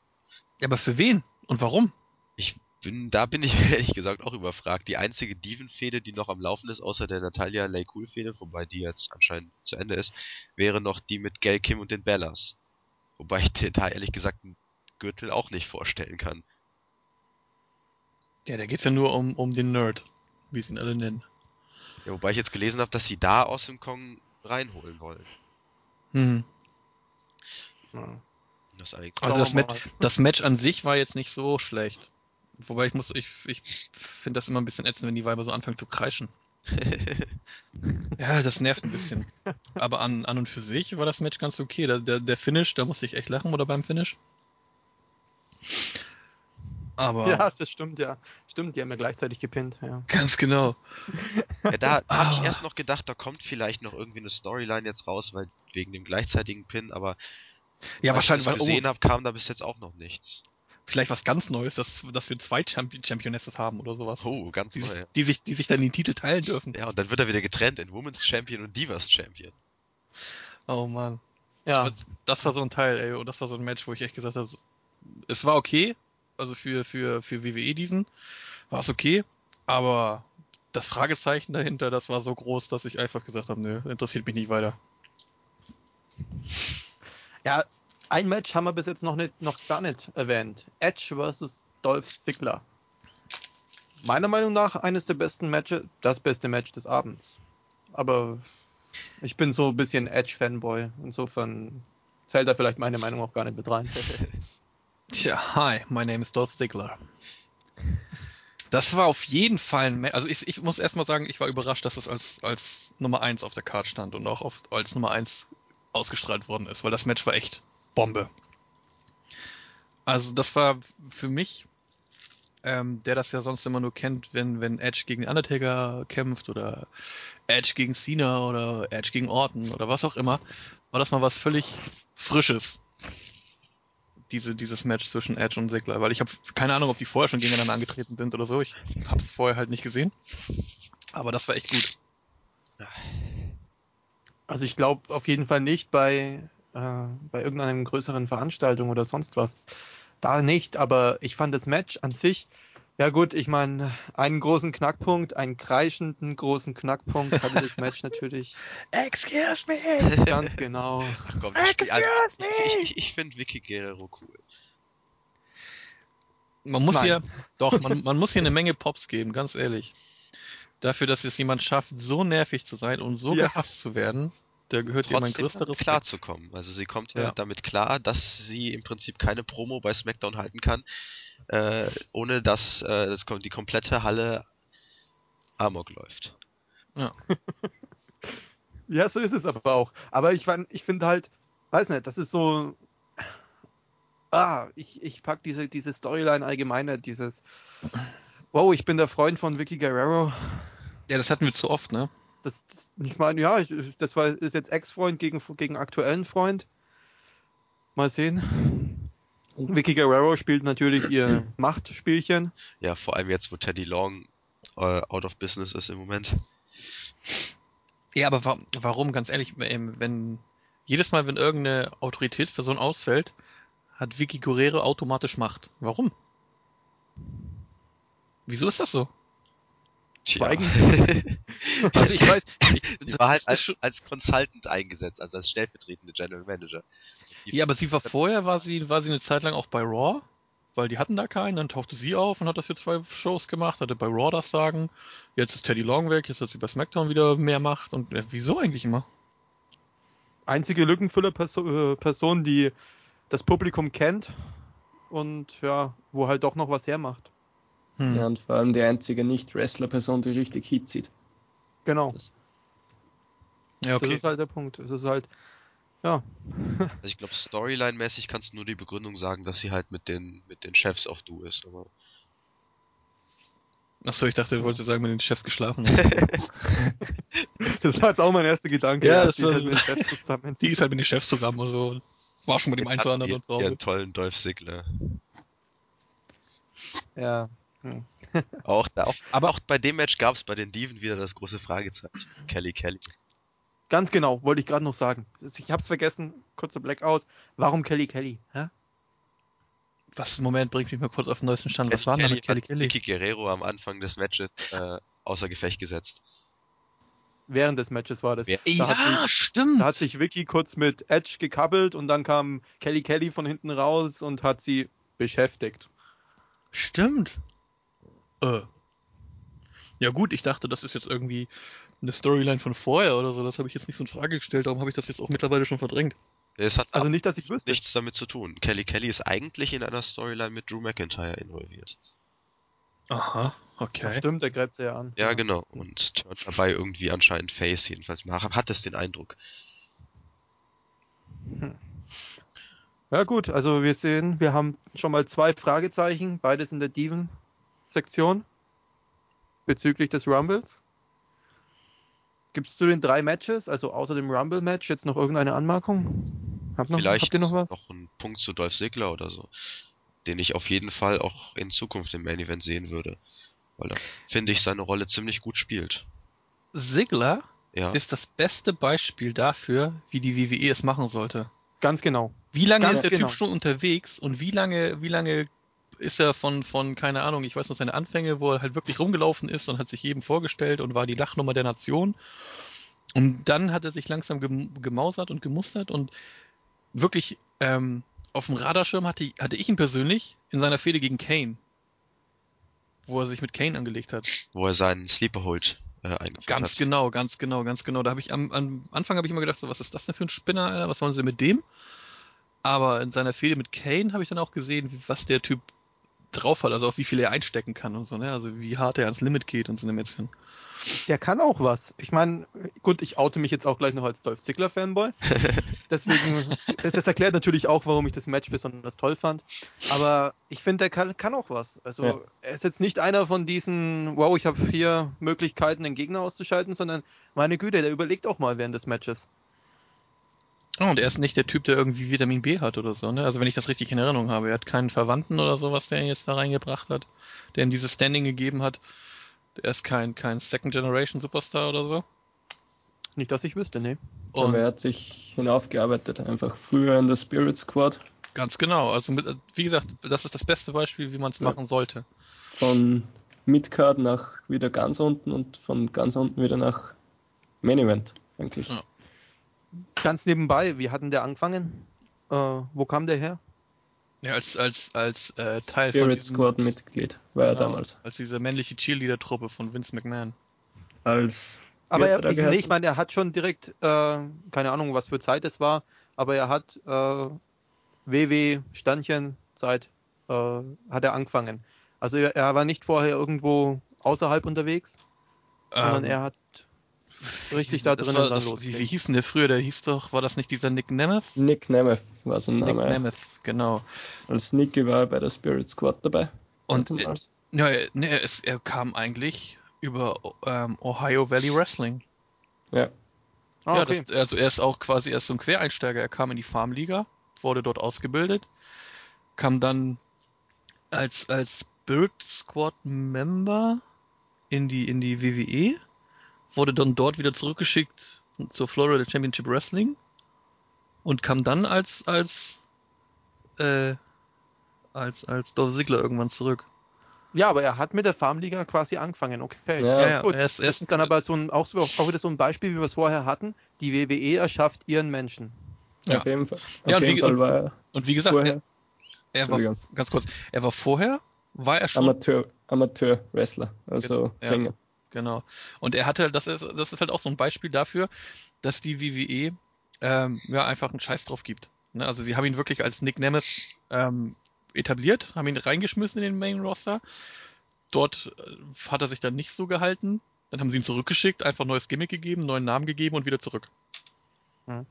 Ja, aber für wen? Und warum? Ich bin, da bin ich [LAUGHS] ehrlich gesagt auch überfragt. Die einzige Diven-Fehde, die noch am Laufen ist, außer der Natalia Lay Cool-Fehde, wobei die jetzt anscheinend zu Ende ist, wäre noch die mit Gail Kim und den Bellas. Wobei ich dir da ehrlich gesagt einen Gürtel auch nicht vorstellen kann. Ja, da geht's ja nur um, um den Nerd, wie sie ihn alle nennen. Ja, wobei ich jetzt gelesen habe, dass sie da Awesome Kong reinholen wollen. Hm. Ja. Das Also das, mal. das Match an sich war jetzt nicht so schlecht. Wobei ich muss, ich, ich finde das immer ein bisschen ätzend, wenn die Weiber so anfangen zu kreischen. [LAUGHS] Ja, das nervt ein bisschen. Aber an, an und für sich war das Match ganz okay. Der, der, der Finish, da musste ich echt lachen, oder beim Finish. Aber ja, das stimmt, ja. Stimmt, die haben ja gleichzeitig gepinnt, ja. ganz genau. [LAUGHS] Ja, da habe Ah. ich erst noch gedacht, da kommt vielleicht noch irgendwie eine Storyline jetzt raus, weil wegen dem gleichzeitigen Pin, aber Ja, wahrscheinlich, ich weil, das gesehen oh, habe, kam da bis jetzt auch noch nichts. Vielleicht was ganz Neues, dass, dass wir zwei Champion Championesses haben oder sowas. Oh, ganz Die sich, neu. die, sich, die sich dann den Titel teilen dürfen. Ja, und dann wird er wieder getrennt in Women's Champion und Divas Champion. Oh Mann. Ja, Das war so ein Teil, ey, und das war so ein Match, wo ich echt gesagt habe, so- es war okay, also für, für, für WWE-Diven war es okay, aber das Fragezeichen dahinter, das war so groß, dass ich einfach gesagt habe, nö, interessiert mich nicht weiter. ja, ein Match haben wir bis jetzt noch nicht, noch gar nicht erwähnt. Edge versus Dolph Ziggler. Meiner Meinung nach eines der besten Matches, das beste Match des Abends. Aber ich bin so ein bisschen Edge-Fanboy. Insofern zählt da vielleicht meine Meinung auch gar nicht mit rein. [LAUGHS] Tja, hi, my name is Dolph Ziggler. Das war auf jeden Fall ein Match, also ich, ich muss erstmal sagen, ich war überrascht, dass es als, als Nummer 1 auf der Card stand und auch auf, als Nummer 1 ausgestrahlt worden ist, weil das Match war echt Bombe. Also das war für mich, ähm, der das ja sonst immer nur kennt, wenn, wenn Edge gegen Undertaker kämpft oder Edge gegen Cena oder Edge gegen Orton oder was auch immer, war das mal was völlig Frisches. Diese, dieses Match zwischen Edge und Ziggler, weil ich habe keine Ahnung, ob die vorher schon gegeneinander angetreten sind oder so. Ich habe es vorher halt nicht gesehen. Aber das war echt gut. Also ich glaube auf jeden Fall nicht bei, äh, bei irgendeiner größeren Veranstaltung oder sonst was. Da nicht, aber ich fand das Match an sich, ja gut, ich meine, einen großen Knackpunkt, einen kreischenden großen Knackpunkt hatte das Match [LAUGHS] natürlich. Excuse me! Ganz genau. Ach komm, ich, also, ich, ich, ich finde Vicky Guerrero cool. Man muss Nein. hier, doch, man, [LAUGHS] man muss hier eine Menge Pops geben, ganz ehrlich. Dafür, dass es jemand schafft, so nervig zu sein und so Ja. gehasst zu werden, der gehört dir mein Trotzdem größter damit Respekt. klarzukommen. Also sie kommt ja, Ja. damit klar, dass sie im Prinzip keine Promo bei SmackDown halten kann, äh, ohne dass äh, das, kom- die komplette Halle Amok läuft. Ja, [LAUGHS] so ist es aber auch. Aber ich, ich finde halt, weiß nicht, das ist so. Ah, ich, ich pack diese, diese Storyline allgemeiner, dieses. Wow, ich bin der Freund von Vicky Guerrero. Ja, das hatten wir zu oft, ne? Das, das ich meine, ja, ich, das war, ist jetzt Ex-Freund gegen, gegen aktuellen Freund. Mal sehen. Vicky Guerrero spielt natürlich ihr [CLEARS THROAT] Machtspielchen. Ja, vor allem jetzt, wo Teddy Long äh, out of business ist im Moment. Ja, aber wa warum, ganz ehrlich, ähm, wenn jedes Mal, wenn irgendeine Autoritätsperson ausfällt, hat Vicky Guerrero automatisch Macht. Warum? Wieso ist das so? Schweigen. [LAUGHS] Also ich weiß, [LAUGHS] ich, Sie war halt als, als Consultant eingesetzt, also als stellvertretende General Manager. Die- Ja, aber sie war vorher, war sie, war sie eine Zeit lang auch bei Raw, weil die hatten da keinen, dann tauchte sie auf und hat das für zwei Shows gemacht, hatte bei Raw das Sagen. Jetzt ist Teddy Long weg, jetzt hat sie bei SmackDown wieder mehr Macht und äh, wieso eigentlich immer? Einzige Lückenfüller-Person, Person, die das Publikum kennt und ja, wo halt doch noch was hermacht. Hm. Ja, und vor allem die einzige Nicht-Wrestler-Person, die richtig Hit zieht. Genau. Das, ja, Das okay. ist halt der Punkt. Es ist halt, ja, [LAUGHS] Also ich glaube, Storyline-mäßig kannst du nur die Begründung sagen, dass sie halt mit den mit den Chefs auf Du ist. Aber Achso, ich dachte, du wolltest sagen, mit den Chefs geschlafen. [LAUGHS] das war jetzt auch mein erster Gedanke. Ja, ja, das die war halt mit Chefs zusammen. [LAUGHS] Die ist halt mit den Chefs zusammen und so. War schon mit dem einen zu anderen und so. ihren tollen Dolph Ziggler. Ja. [LAUGHS] Auch, da, auch, Aber- auch bei dem Match gab es bei den Diven wieder das große Fragezeichen. Kelly Kelly. Ganz genau, wollte ich gerade noch sagen. Ich hab's vergessen, kurzer Blackout. Warum Kelly Kelly? Hä? Was, Moment, bringt mich mal kurz auf den neuesten Stand. Was war denn da mit Kelly Kelly? Vicky Guerrero am Anfang des Matches äh, außer Gefecht gesetzt. Während des Matches war das. Wer- Da Ja, sich- stimmt. Da hat sich Vicky kurz mit Edge gekabbelt und dann kam Kelly Kelly von hinten raus und hat sie beschäftigt. Stimmt. Äh. Ja gut, ich dachte, das ist jetzt irgendwie eine Storyline von vorher oder so. Das habe ich jetzt nicht so in Frage gestellt. Darum habe ich das jetzt auch mittlerweile schon verdrängt. Es hat Also nicht, dass ich wüsste. nichts damit zu tun. Kelly Kelly ist eigentlich in einer Storyline mit Drew McIntyre involviert. Aha, Ja, okay. stimmt, der gräbt sie ja an. Ja, genau. Und turnt dabei irgendwie anscheinend Face, jedenfalls. Man hat es den Eindruck. Ja gut, also wir sehen, wir haben schon mal zwei Fragezeichen, beides in der Diven-Sektion bezüglich des Rumbles. Gibt es zu den drei Matches, also außer dem Rumble-Match, jetzt noch irgendeine Anmerkung? Habt, noch, Vielleicht habt ihr noch was? noch ein Punkt zu Dolph Ziggler oder so. den ich auf jeden Fall auch in Zukunft im Main Event sehen würde. Weil er, finde ich, seine Rolle ziemlich gut spielt. Sigler Ja, ist das beste Beispiel dafür, wie die WWE es machen sollte. Ganz genau. Wie lange Ganz ist der genau. Typ schon unterwegs und wie lange, wie lange ist er von, von, keine Ahnung, ich weiß noch seine Anfänge, wo er halt wirklich rumgelaufen ist und hat sich jedem vorgestellt und war die Lachnummer der Nation. Und dann hat er sich langsam gem gemausert und gemustert und wirklich ähm, auf dem Radarschirm hatte, hatte ich ihn persönlich in seiner Fehde gegen Kane. Wo er sich mit Kane angelegt hat. wo er seinen Sleeper Hold äh, Ganz hat. genau, ganz genau, ganz genau. Da habe ich am, am Anfang habe ich immer gedacht, so, was ist das denn für ein Spinner, Alter? Was wollen sie mit dem? Aber in seiner Fehde mit Kane habe ich dann auch gesehen, was der Typ drauf hat, also auch wie viel er einstecken kann und so, ne? Also wie hart er ans Limit geht und so eine Mätzchen. Der kann auch was. Ich meine, gut, ich oute mich jetzt auch gleich noch als Dolph Ziggler Fanboy. [LAUGHS] Deswegen, das erklärt natürlich auch, warum ich das Match besonders toll fand. Aber ich finde, der kann, kann auch was. Also Ja. er ist jetzt nicht einer von diesen, wow, ich habe hier Möglichkeiten, den Gegner auszuschalten, sondern meine Güte, der überlegt auch mal während des Matches. Oh, und er ist nicht der Typ, der irgendwie Vitamin B hat oder so, ne? Also wenn ich das richtig in Erinnerung habe, er hat keinen Verwandten oder sowas, der ihn jetzt da reingebracht hat, der ihm dieses Standing gegeben hat. Er ist kein, kein Second Generation Superstar oder so. Nicht, dass ich wüsste, nee. Aber Und er hat sich hinaufgearbeitet, einfach früher in der Spirit Squad ganz genau. Also mit, wie gesagt, das ist das beste Beispiel, wie man es Ja. machen sollte. von Midcard nach wieder ganz unten und von ganz unten wieder nach Main Event eigentlich. Ja. Ganz nebenbei, wie hat denn der angefangen? Äh, wo kam der her? Ja, als, als, als äh, Teil von Spirit diesem, Squad Mitglied war er genau, damals. als diese männliche Cheerleader-Truppe von Vince McMahon. Als Aber er, hat er ich, nee, ich meine, er hat schon direkt, äh, keine Ahnung, was für Zeit es war, aber er hat äh, WW Sternchen Zeit äh, hat er angefangen. Also er, er war nicht vorher irgendwo außerhalb unterwegs, sondern Ähm, er hat richtig da drinnen war, dann das, wie, losgelegt. wie hieß denn der früher? Der hieß doch, war das nicht dieser Nick Nemeth? Nick Nemeth war sein Nick Name. Nemeth, genau. Als Nicky war er bei der Spirit Squad dabei. Und äh, ja, er- nee, ist, er kam eigentlich über ähm, Ohio Valley Wrestling. ja. Ah, ja, okay. das, also er ist auch quasi erst so ein Quereinsteiger. Er kam in die Farmliga, wurde dort ausgebildet, kam dann als, als Spirit Squad Member in die, in die WWE, wurde dann dort wieder zurückgeschickt zur Florida Championship Wrestling und kam dann als, als, äh, als, als Dolph Ziggler irgendwann zurück. ja, aber er hat mit der Farmliga quasi angefangen, okay. Ja, Ja, ja, Gut, er ist, er das ist dann aber so ein, auch, so, auch wieder so ein Beispiel, wie wir es vorher hatten. Die WWE erschafft ihren Menschen. Ja. Auf jeden Fall. Auf Ja, und jeden wie- Fall und- war er und wie gesagt, vorher er, er war, ganz kurz, er war vorher, war er schon Amateur, Amateur-Wrestler, also Ja. Ringer. Genau. Und er hatte, das ist, das ist halt auch so ein Beispiel dafür, dass die WWE ähm, ja einfach einen Scheiß drauf gibt. Ne? Also sie haben ihn wirklich als Nick Nemeth ähm, etabliert, haben ihn reingeschmissen in den Main Roster. Dort äh, hat er sich dann nicht so gehalten. Dann haben sie ihn zurückgeschickt, einfach neues Gimmick gegeben, neuen Namen gegeben und wieder zurück. Mhm.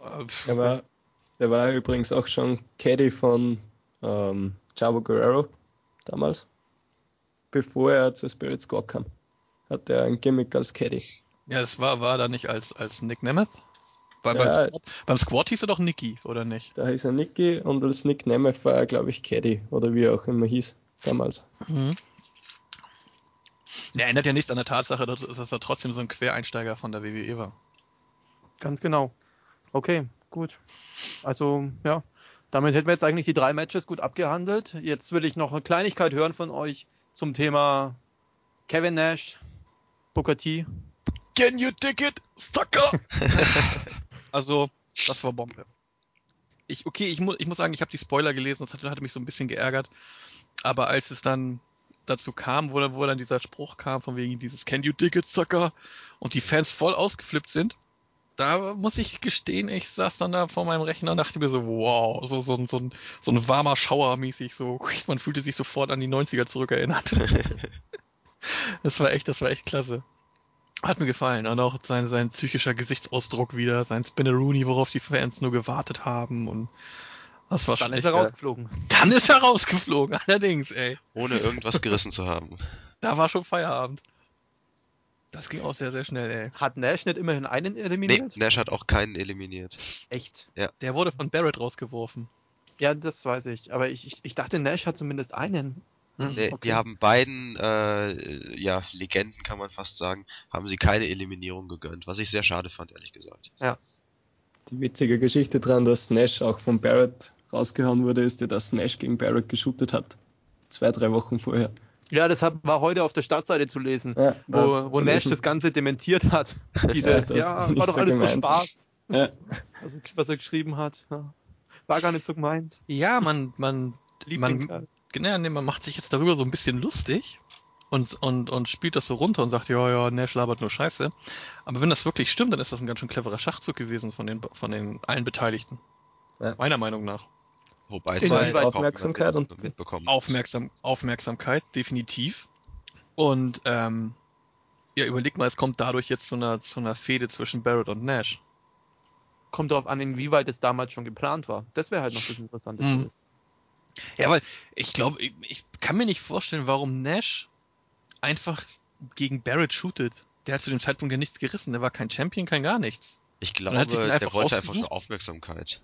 Äh, Er war, der war übrigens auch schon Caddy von ähm, Chavo Guerrero damals. Bevor er zur Spirit Squad kam, hatte er ein Gimmick als Caddy. ja, das war, war da nicht als, als Nick Nemeth? Weil Ja, beim, Squad, beim Squad hieß er doch Nicky, oder nicht? Da hieß er Nicky und als Nick Nemeth war er, glaube ich, Caddy oder wie er auch immer hieß damals. Mhm. Ja, ändert ja nichts an der Tatsache, dass, dass er trotzdem so ein Quereinsteiger von der WWE war. Ganz genau. Okay, gut. Also, ja. Damit hätten wir jetzt eigentlich die drei Matches gut abgehandelt. Jetzt will ich noch eine Kleinigkeit hören von euch zum Thema Kevin Nash, Booker T. Can you take it, sucker? [LAUGHS] also, das war Bombe. Ich, okay, ich, mu ich muss sagen, ich habe die Spoiler gelesen, das hatte, hatte mich so ein bisschen geärgert. Aber als es dann dazu kam, wo, dann- wo dann dieser Spruch kam, von wegen dieses Can you dig it, sucker? Und die Fans voll ausgeflippt sind, da muss ich gestehen, ich saß dann da vor meinem Rechner und dachte mir so, wow, so, so, so, ein, so ein warmer Schauer mäßig, so, [LAUGHS] man fühlte sich sofort an die 90er zurückerinnert. [LAUGHS] das war echt, das war echt klasse. Hat mir gefallen. Und auch sein, sein psychischer Gesichtsausdruck wieder, sein Spinneroonie, worauf die Fans nur gewartet haben. Und das war Dann ist er rausgeflogen. Dann ist er rausgeflogen, [LAUGHS] allerdings, ey. Ohne irgendwas gerissen zu haben. Da war schon Feierabend. Das ging auch sehr, sehr schnell, ey. Hat Nash nicht immerhin einen Nee, eliminiert? Nash hat auch keinen eliminiert. Echt? Der wurde von Barrett rausgeworfen. Ja, das weiß ich. Aber ich, ich, ich dachte, Nash hat zumindest einen. Hm, nee, okay. Die haben beiden, äh, ja, Legenden kann man fast sagen, haben sie keine Eliminierung gegönnt, was ich sehr schade fand, ehrlich gesagt. Die witzige Geschichte dran, dass Nash auch von Barrett rausgehauen wurde, ist ja, dass Nash gegen Barrett geshootet hat. Zwei, drei Wochen vorher. Ja, das war heute auf der Startseite zu lesen, Ja, wo, wo Nash das Ganze dementiert hat. [LAUGHS] Dieses, das ja, nicht war doch so alles nur gemeint. Spaß, Ja, was er, was er geschrieben hat. Ja. War gar nicht so gemeint. Ja, man, man, Man- den Kerl. Genau, nee, man macht sich jetzt darüber so ein bisschen lustig und, und, und spielt das so runter und sagt, ja, ja, Nash labert nur Scheiße. Aber wenn das wirklich stimmt, dann ist das ein ganz schön cleverer Schachzug gewesen von den, von den allen Beteiligten. Ja. Meiner Meinung nach. Wobei es halt kaum Aufmerksamkeit und- mitbekommen. Aufmerksam, Aufmerksamkeit, definitiv. Und ähm, ja, überleg mal, es kommt dadurch jetzt zu einer, zu einer Fehde zwischen Barrett und Nash. Kommt darauf an, inwieweit es damals schon geplant war. Das wäre halt noch das Interessante Mhm. zu wissen. Ja, weil ich glaube, ich, ich kann mir nicht vorstellen, warum Nash einfach gegen Barrett shootet. Der hat zu dem Zeitpunkt ja nichts gerissen. Der war kein Champion, kein gar nichts. Ich hat glaube, der einfach wollte einfach nur Aufmerksamkeit.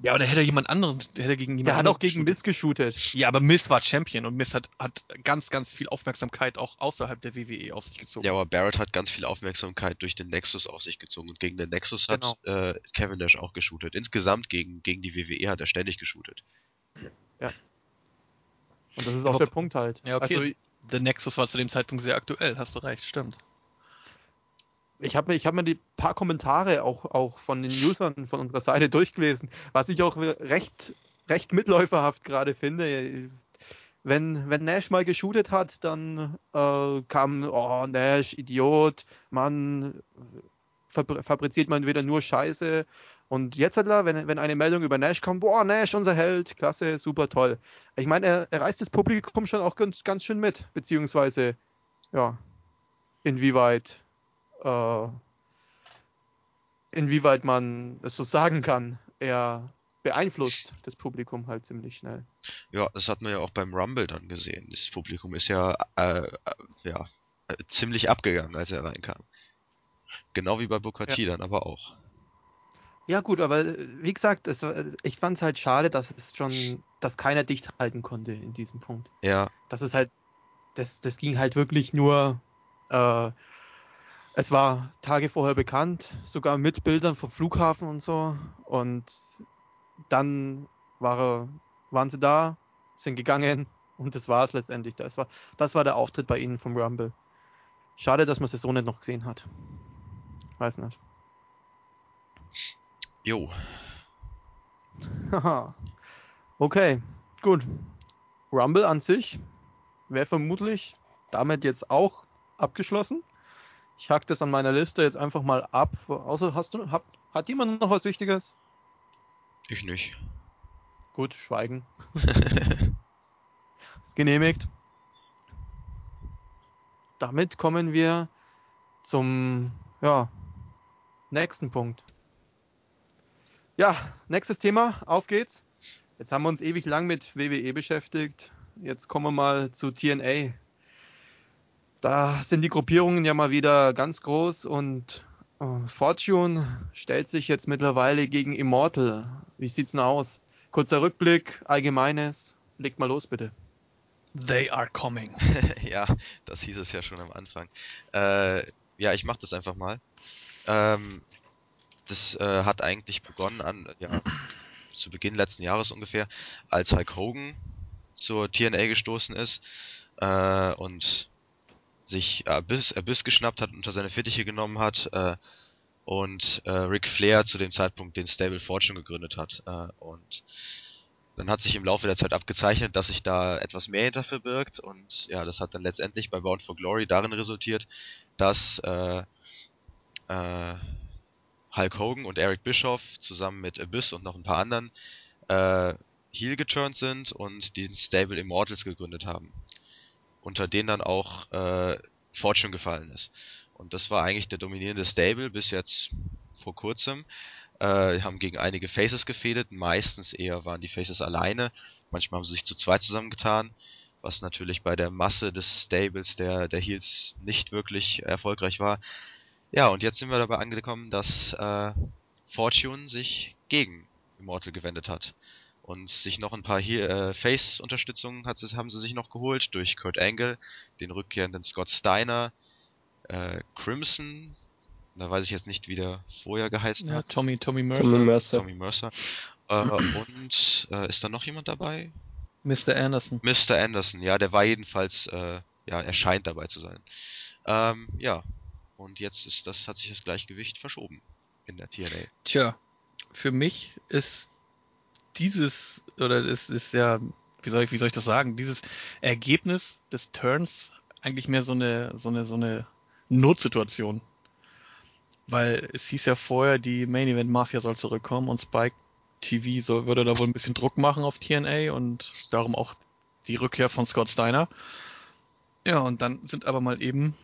Ja, oder hätte er jemand anderen, der hätte gegen jemand Der hat auch gegen. Miss geshootet. Ja, aber Miss war Champion und Miss hat, hat ganz, ganz viel Aufmerksamkeit auch außerhalb der WWE auf sich gezogen. Ja, aber Barrett hat ganz viel Aufmerksamkeit durch den Nexus auf sich gezogen und gegen den Nexus hat Genau. äh, Kevin Nash auch geshootet. Insgesamt gegen, gegen die WWE hat er ständig geshootet. Und das ist auch Aber- der Punkt halt. Ja, okay. Also The Nexus war zu dem Zeitpunkt sehr aktuell, hast du recht, stimmt. ich habe mir, ich hab mir die paar Kommentare auch, auch von den Usern von unserer Seite durchgelesen, was ich auch recht, recht mitläuferhaft gerade finde. Wenn, wenn Nash mal geshootet hat, dann äh, kam, oh, Nash, Idiot, Mann, fabri fabriziert man wieder nur Scheiße. Und jetzt, hat er, wenn, wenn eine Meldung über Nash kommt, boah, Nash, unser Held, klasse, super toll. Ich meine, er, er reißt das Publikum schon auch ganz, ganz schön mit, beziehungsweise, ja, inwieweit äh, inwieweit man es so sagen kann. Er beeinflusst das Publikum halt ziemlich schnell. Ja, das hat man ja auch beim Rumble dann gesehen. Das Publikum ist ja, äh, äh, ja äh, ziemlich abgegangen, als er reinkam. Genau wie bei Booker T dann aber auch. Ja gut, aber äh, wie gesagt, es, war- ich fand es halt schade, dass es schon, dass keiner dicht halten konnte in diesem Punkt. Ja, Das ist halt, das, das ging halt wirklich nur, äh, es war Tage vorher bekannt, sogar mit Bildern vom Flughafen und so. Und dann war waren sie da, sind gegangen und das war es letztendlich. Das war, das war der Auftritt bei ihnen vom Rumble. Schade, dass man es so nicht noch gesehen hat. Weiß nicht. Jo. Haha. okay, gut. Rumble an sich wäre vermutlich damit jetzt auch abgeschlossen. Ich hack das an meiner Liste jetzt einfach mal ab. Außer hast du, hat, hat jemand noch was Wichtiges? Ich nicht. Gut, schweigen. [LAUGHS] Ist genehmigt. Damit kommen wir zum ja, nächsten Punkt. Ja, nächstes Thema, auf geht's. Jetzt haben wir uns ewig lang mit WWE beschäftigt. Jetzt kommen wir mal zu TNA. Da sind die Gruppierungen ja mal wieder ganz groß und äh, Fortune stellt sich jetzt mittlerweile gegen Immortal. Wie sieht's denn aus? Kurzer Rückblick, allgemeines. Legt mal los, bitte. They are coming. [LAUGHS] ja, das hieß es ja schon am Anfang. Äh, ja, ich mach das einfach mal. Ähm, das äh, hat eigentlich begonnen an, ja, zu Beginn letzten Jahres ungefähr, als Hulk Hogan zur TNA gestoßen ist äh, und sich Abyss, Abyss geschnappt hat, unter seine Fittiche genommen hat äh, und äh, Ric Flair zu dem Zeitpunkt den Stable Fortune gegründet hat. Äh, und dann hat sich im Laufe der Zeit abgezeichnet, dass sich da etwas mehr hinter verbirgt und ja, das hat dann letztendlich bei Bound for Glory darin resultiert, dass äh, äh, Hulk Hogan und Eric Bischoff zusammen mit Abyss und noch ein paar anderen äh, Heel geturnt sind und den Stable Immortals gegründet haben. Unter denen dann auch äh, Fortune gefallen ist. Und das war eigentlich der dominierende Stable bis jetzt vor kurzem. Äh, haben gegen einige Faces gefädet, meistens eher waren die Faces alleine, manchmal haben sie sich zu zweit zusammengetan, was natürlich bei der Masse des Stables der, der Heels nicht wirklich erfolgreich war. Ja, und jetzt sind wir dabei angekommen, dass äh, Fortune sich gegen Immortal gewendet hat. Und sich noch ein paar hier äh, Face-Unterstützungen haben sie sich noch geholt durch Kurt Angle, den rückkehrenden Scott Steiner, äh, Crimson, da weiß ich jetzt nicht, wie der vorher geheißen Ja, hat. Tommy, Tommy Mercer, Tommy Mercer. Tommy Mercer. Äh, und äh, ist da noch jemand dabei? Mr. Anderson. Mr. Anderson, ja, der war jedenfalls, äh, ja, er scheint dabei zu sein. Ähm, ja. Und jetzt ist das, hat sich das Gleichgewicht verschoben in der TNA. Tja, für mich ist dieses, oder es ist ja, wie soll ich, wie soll ich das sagen, dieses Ergebnis des Turns eigentlich mehr so eine, so eine, so eine Notsituation. Weil es hieß ja vorher, die Main Event Mafia soll zurückkommen und Spike TV soll, würde da wohl ein bisschen Druck machen auf TNA und darum auch die Rückkehr von Scott Steiner. Ja, und dann sind aber mal eben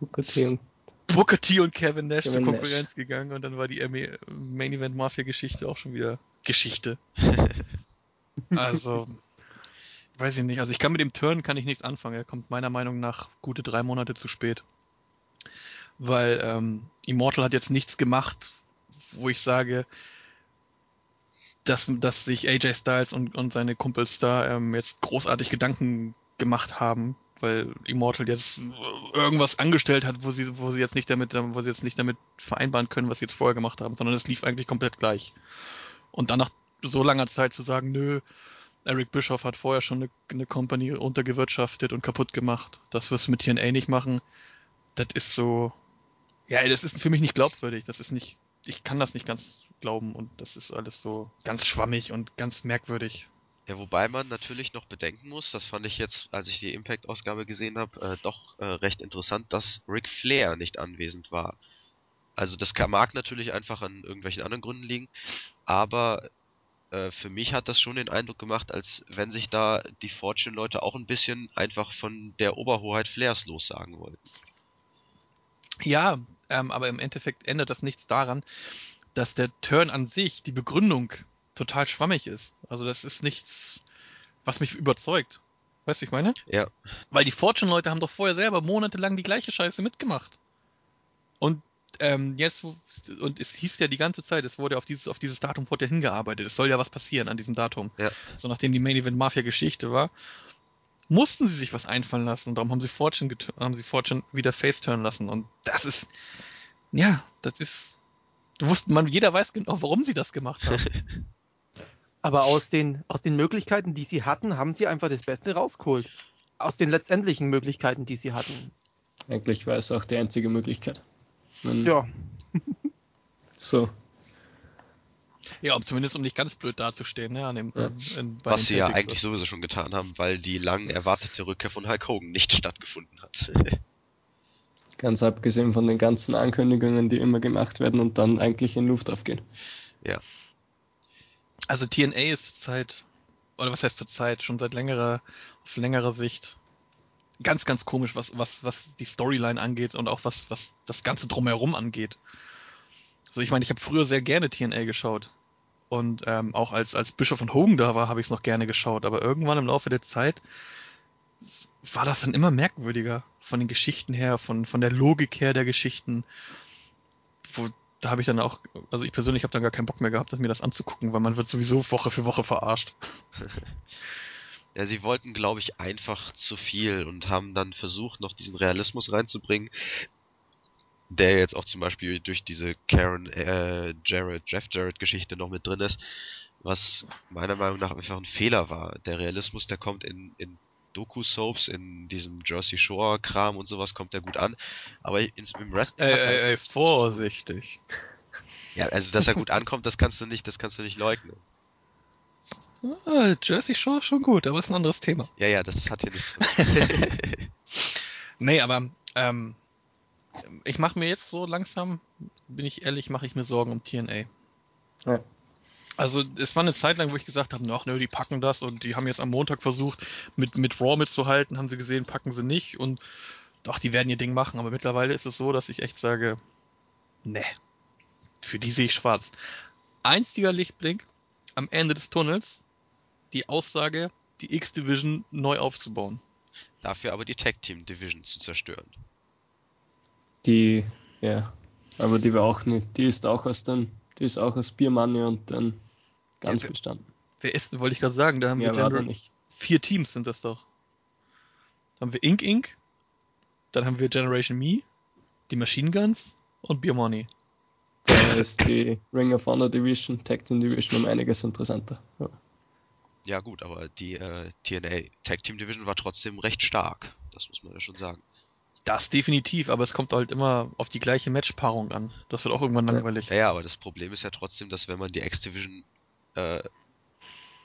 Booker T und Booker T und Kevin Nash Kevin zur Nash. Konkurrenz gegangen und dann war die Main Event Mafia Geschichte auch schon wieder Geschichte. [LAUGHS] Also, weiß ich nicht. Also ich kann mit dem Turn kann ich nichts anfangen. Er kommt meiner Meinung nach gute drei Monate zu spät. Weil ähm, Immortal hat jetzt nichts gemacht, wo ich sage, dass, dass sich AJ Styles und, und seine Kumpels da ähm, jetzt großartig Gedanken gemacht haben, weil Immortal jetzt irgendwas angestellt hat, wo sie, wo sie jetzt nicht damit, wo sie jetzt nicht damit vereinbaren können, was sie jetzt vorher gemacht haben, sondern es lief eigentlich komplett gleich. Und dann nach so langer Zeit zu sagen, nö, Eric Bischoff hat vorher schon eine, eine Company untergewirtschaftet und kaputt gemacht. Das wirst du mit TNA nicht machen. Das ist so, ja, das ist für mich nicht glaubwürdig. Das ist nicht, ich kann das nicht ganz glauben und das ist alles so ganz schwammig und ganz merkwürdig. Ja, wobei man natürlich noch bedenken muss, das fand ich jetzt, als ich die Impact-Ausgabe gesehen habe, äh, doch äh, recht interessant, dass Ric Flair nicht anwesend war. Also das mag natürlich einfach an irgendwelchen anderen Gründen liegen, aber äh, für mich hat das schon den Eindruck gemacht, als wenn sich da die Fortune-Leute auch ein bisschen einfach von der Oberhoheit Flairs lossagen wollten. Ja, ähm, aber im Endeffekt ändert das nichts daran, dass der Turn an sich, die Begründung, total schwammig ist. Also das ist nichts, was mich überzeugt. Weißt du, wie ich meine? Ja. Weil die Fortune-Leute haben doch vorher selber monatelang die gleiche Scheiße mitgemacht. Und ähm, jetzt, und es hieß ja die ganze Zeit, es wurde auf dieses, auf dieses Datum wurde ja hingearbeitet. Es soll ja was passieren an diesem Datum. Ja. So nachdem die Main Event Mafia Geschichte war, mussten sie sich was einfallen lassen und darum haben sie Fortune, haben sie Fortune wieder face turn lassen. Und das ist, ja, das ist, du wussten, man, jeder weiß genau, warum sie das gemacht haben. [LAUGHS] Aber aus den, aus den Möglichkeiten, die sie hatten, haben sie einfach das Beste rausgeholt. Aus den letztendlichen Möglichkeiten, die sie hatten. Eigentlich war es auch die einzige Möglichkeit. Wenn- Ja, [LAUGHS] So, ja, um zumindest um nicht ganz blöd dazustehen, ne, an dem, Ja. in, bei Was sie ja eigentlich sowieso schon getan haben, weil die lang erwartete Rückkehr von Hulk Hogan nicht [LAUGHS] stattgefunden hat. [LAUGHS] ganz abgesehen von den ganzen Ankündigungen, die immer gemacht werden und dann eigentlich in Luft aufgehen. Also TNA ist zurzeit, oder was heißt zurzeit, schon seit längerer, auf längerer Sicht ganz, ganz komisch, was, was, was die Storyline angeht und auch was, was das Ganze drumherum angeht. Also ich meine, ich habe früher sehr gerne TNA geschaut. Und ähm, auch als, als Bischof von Hogan da war, habe ich es noch gerne geschaut. Aber irgendwann im Laufe der Zeit war das dann immer merkwürdiger. Von den Geschichten her, von, von der Logik her der Geschichten. Wo, da habe ich dann auch, also ich persönlich habe dann gar keinen Bock mehr gehabt, mir das anzugucken, weil man wird sowieso Woche für Woche verarscht. [LAUGHS] Ja, sie wollten, glaube ich, einfach zu viel und haben dann versucht, noch diesen Realismus reinzubringen, der jetzt auch zum Beispiel durch diese Karen äh, Jarrett, Jeff Jarrett Geschichte noch mit drin ist, was meiner Meinung nach einfach ein Fehler war. Der Realismus, der kommt in, in Doku-Soaps, in diesem Jersey Shore-Kram und sowas, kommt der gut an, aber ins, im Wrestling... Ey, hat man- ey, ey, vorsichtig. Ja, also dass er gut ankommt, das kannst du nicht, das kannst du nicht leugnen. Ah, Jersey Shore ist schon gut, aber ist ein anderes Thema. Ja, ja, das hat hier nichts. [LAUGHS] Nee, aber ähm, ich mache mir jetzt so langsam, bin ich ehrlich, mache ich mir Sorgen um TNA. Ja. Also es war eine Zeit lang, wo ich gesagt habe, ach nö, die packen das und die haben jetzt am Montag versucht, mit, mit Raw mitzuhalten, haben sie gesehen, packen sie nicht und doch, die werden ihr Ding machen, aber mittlerweile ist es so, dass ich echt sage, ne, für die sehe ich schwarz. Einziger Lichtblick am Ende des Tunnels, die Aussage, die X-Division neu aufzubauen. Dafür aber die Tag Team Division zu zerstören. Die, ja, aber die war auch nicht, die ist auch aus den, die ist auch aus Beer Money und dann ganz Ja, bestanden. Wer ist, wollte ich gerade sagen, da haben Mehr wir war da Gener nicht. vier Teams sind das doch. Da haben wir Inc. Inc. Dann haben wir Generation Me, die Machine Guns und Beer Money. Da ist die Ring of Honor Division, Tag Team Division um einiges interessanter. Ja. Ja gut, aber die äh, TNA Tag Team Division war trotzdem recht stark. Das muss man ja schon sagen. Das definitiv, aber es kommt halt immer auf die gleiche Matchpaarung an. Das wird auch irgendwann Ja. langweilig. Ja, ja, aber das Problem ist ja trotzdem, dass wenn man die X-Division äh,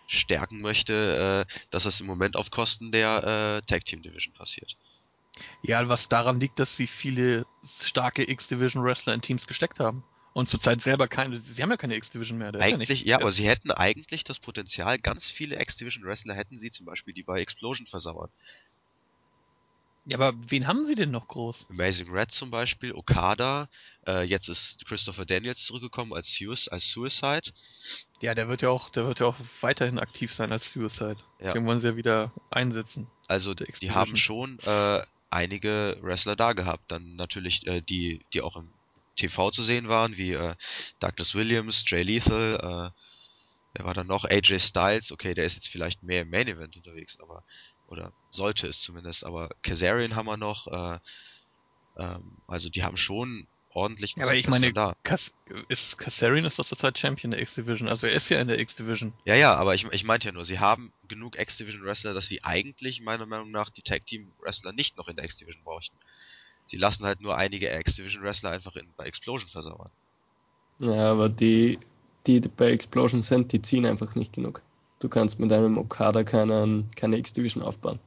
stärken möchte, äh, dass das im Moment auf Kosten der äh, Tag Team Division passiert. Ja, was daran liegt, dass sie viele starke X-Division Wrestler in Teams gesteckt haben. Und zurzeit selber keine, sie haben ja keine X-Division mehr. da ist Eigentlich, nicht, ja, das- aber sie hätten eigentlich das Potenzial, ganz viele X-Division Wrestler hätten sie zum Beispiel, die bei Explosion versauern. Ja, aber wen haben sie denn noch groß? Amazing Red zum Beispiel, Okada, äh, jetzt ist Christopher Daniels zurückgekommen als, Suic als Suicide. Ja, der wird ja auch, der wird ja auch weiterhin aktiv sein als Suicide. Ja. Den wollen sie ja wieder einsetzen. Also die haben schon äh, einige Wrestler da gehabt. Dann natürlich äh, die, die auch im TV zu sehen waren, wie äh, Douglas Williams, Jay Lethal, äh, wer war da noch? AJ Styles, okay, der ist jetzt vielleicht mehr im Main Event unterwegs, aber oder sollte es zumindest, aber Kazarian haben wir noch, äh, ähm, also die haben schon ordentlich Ja, aber ich meine, da. Kas ist Kassarian ist doch zurzeit Champion der X-Division. Also er ist ja in der X-Division. Ja, ja, aber ich, ich meinte ja nur, sie haben genug X-Division Wrestler, dass sie eigentlich meiner Meinung nach die Tag Team Wrestler nicht noch in der X-Division bräuchten. Sie lassen halt nur einige X-Division Wrestler einfach in, bei Explosion versauern. ja, aber die, die bei Explosion sind, die ziehen einfach nicht genug. Du kannst mit einem Okada keinen, keine X-Division aufbauen.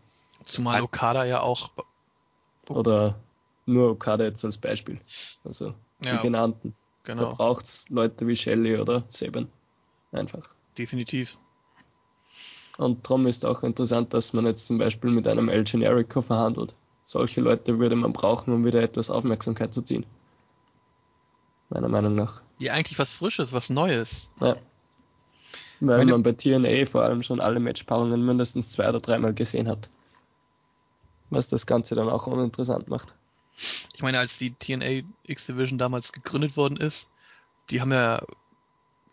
Zumal Okada ja auch. Oder nur Okada jetzt als Beispiel. Also die Ja, genannten. Da genau. braucht es Leute wie Shelley oder Seben. Einfach. Definitiv. Und darum ist auch interessant, dass man jetzt zum Beispiel mit einem El Generico verhandelt. Solche Leute würde man brauchen, um wieder etwas Aufmerksamkeit zu ziehen. Meiner Meinung nach. Ja, eigentlich was Frisches, was Neues. Ja. Weil Meine- man bei TNA vor allem schon alle Matchpaarungen mindestens zwei oder dreimal gesehen hat. Was das Ganze dann auch uninteressant macht. Ich meine, als die TNA X-Division damals gegründet worden ist, die haben ja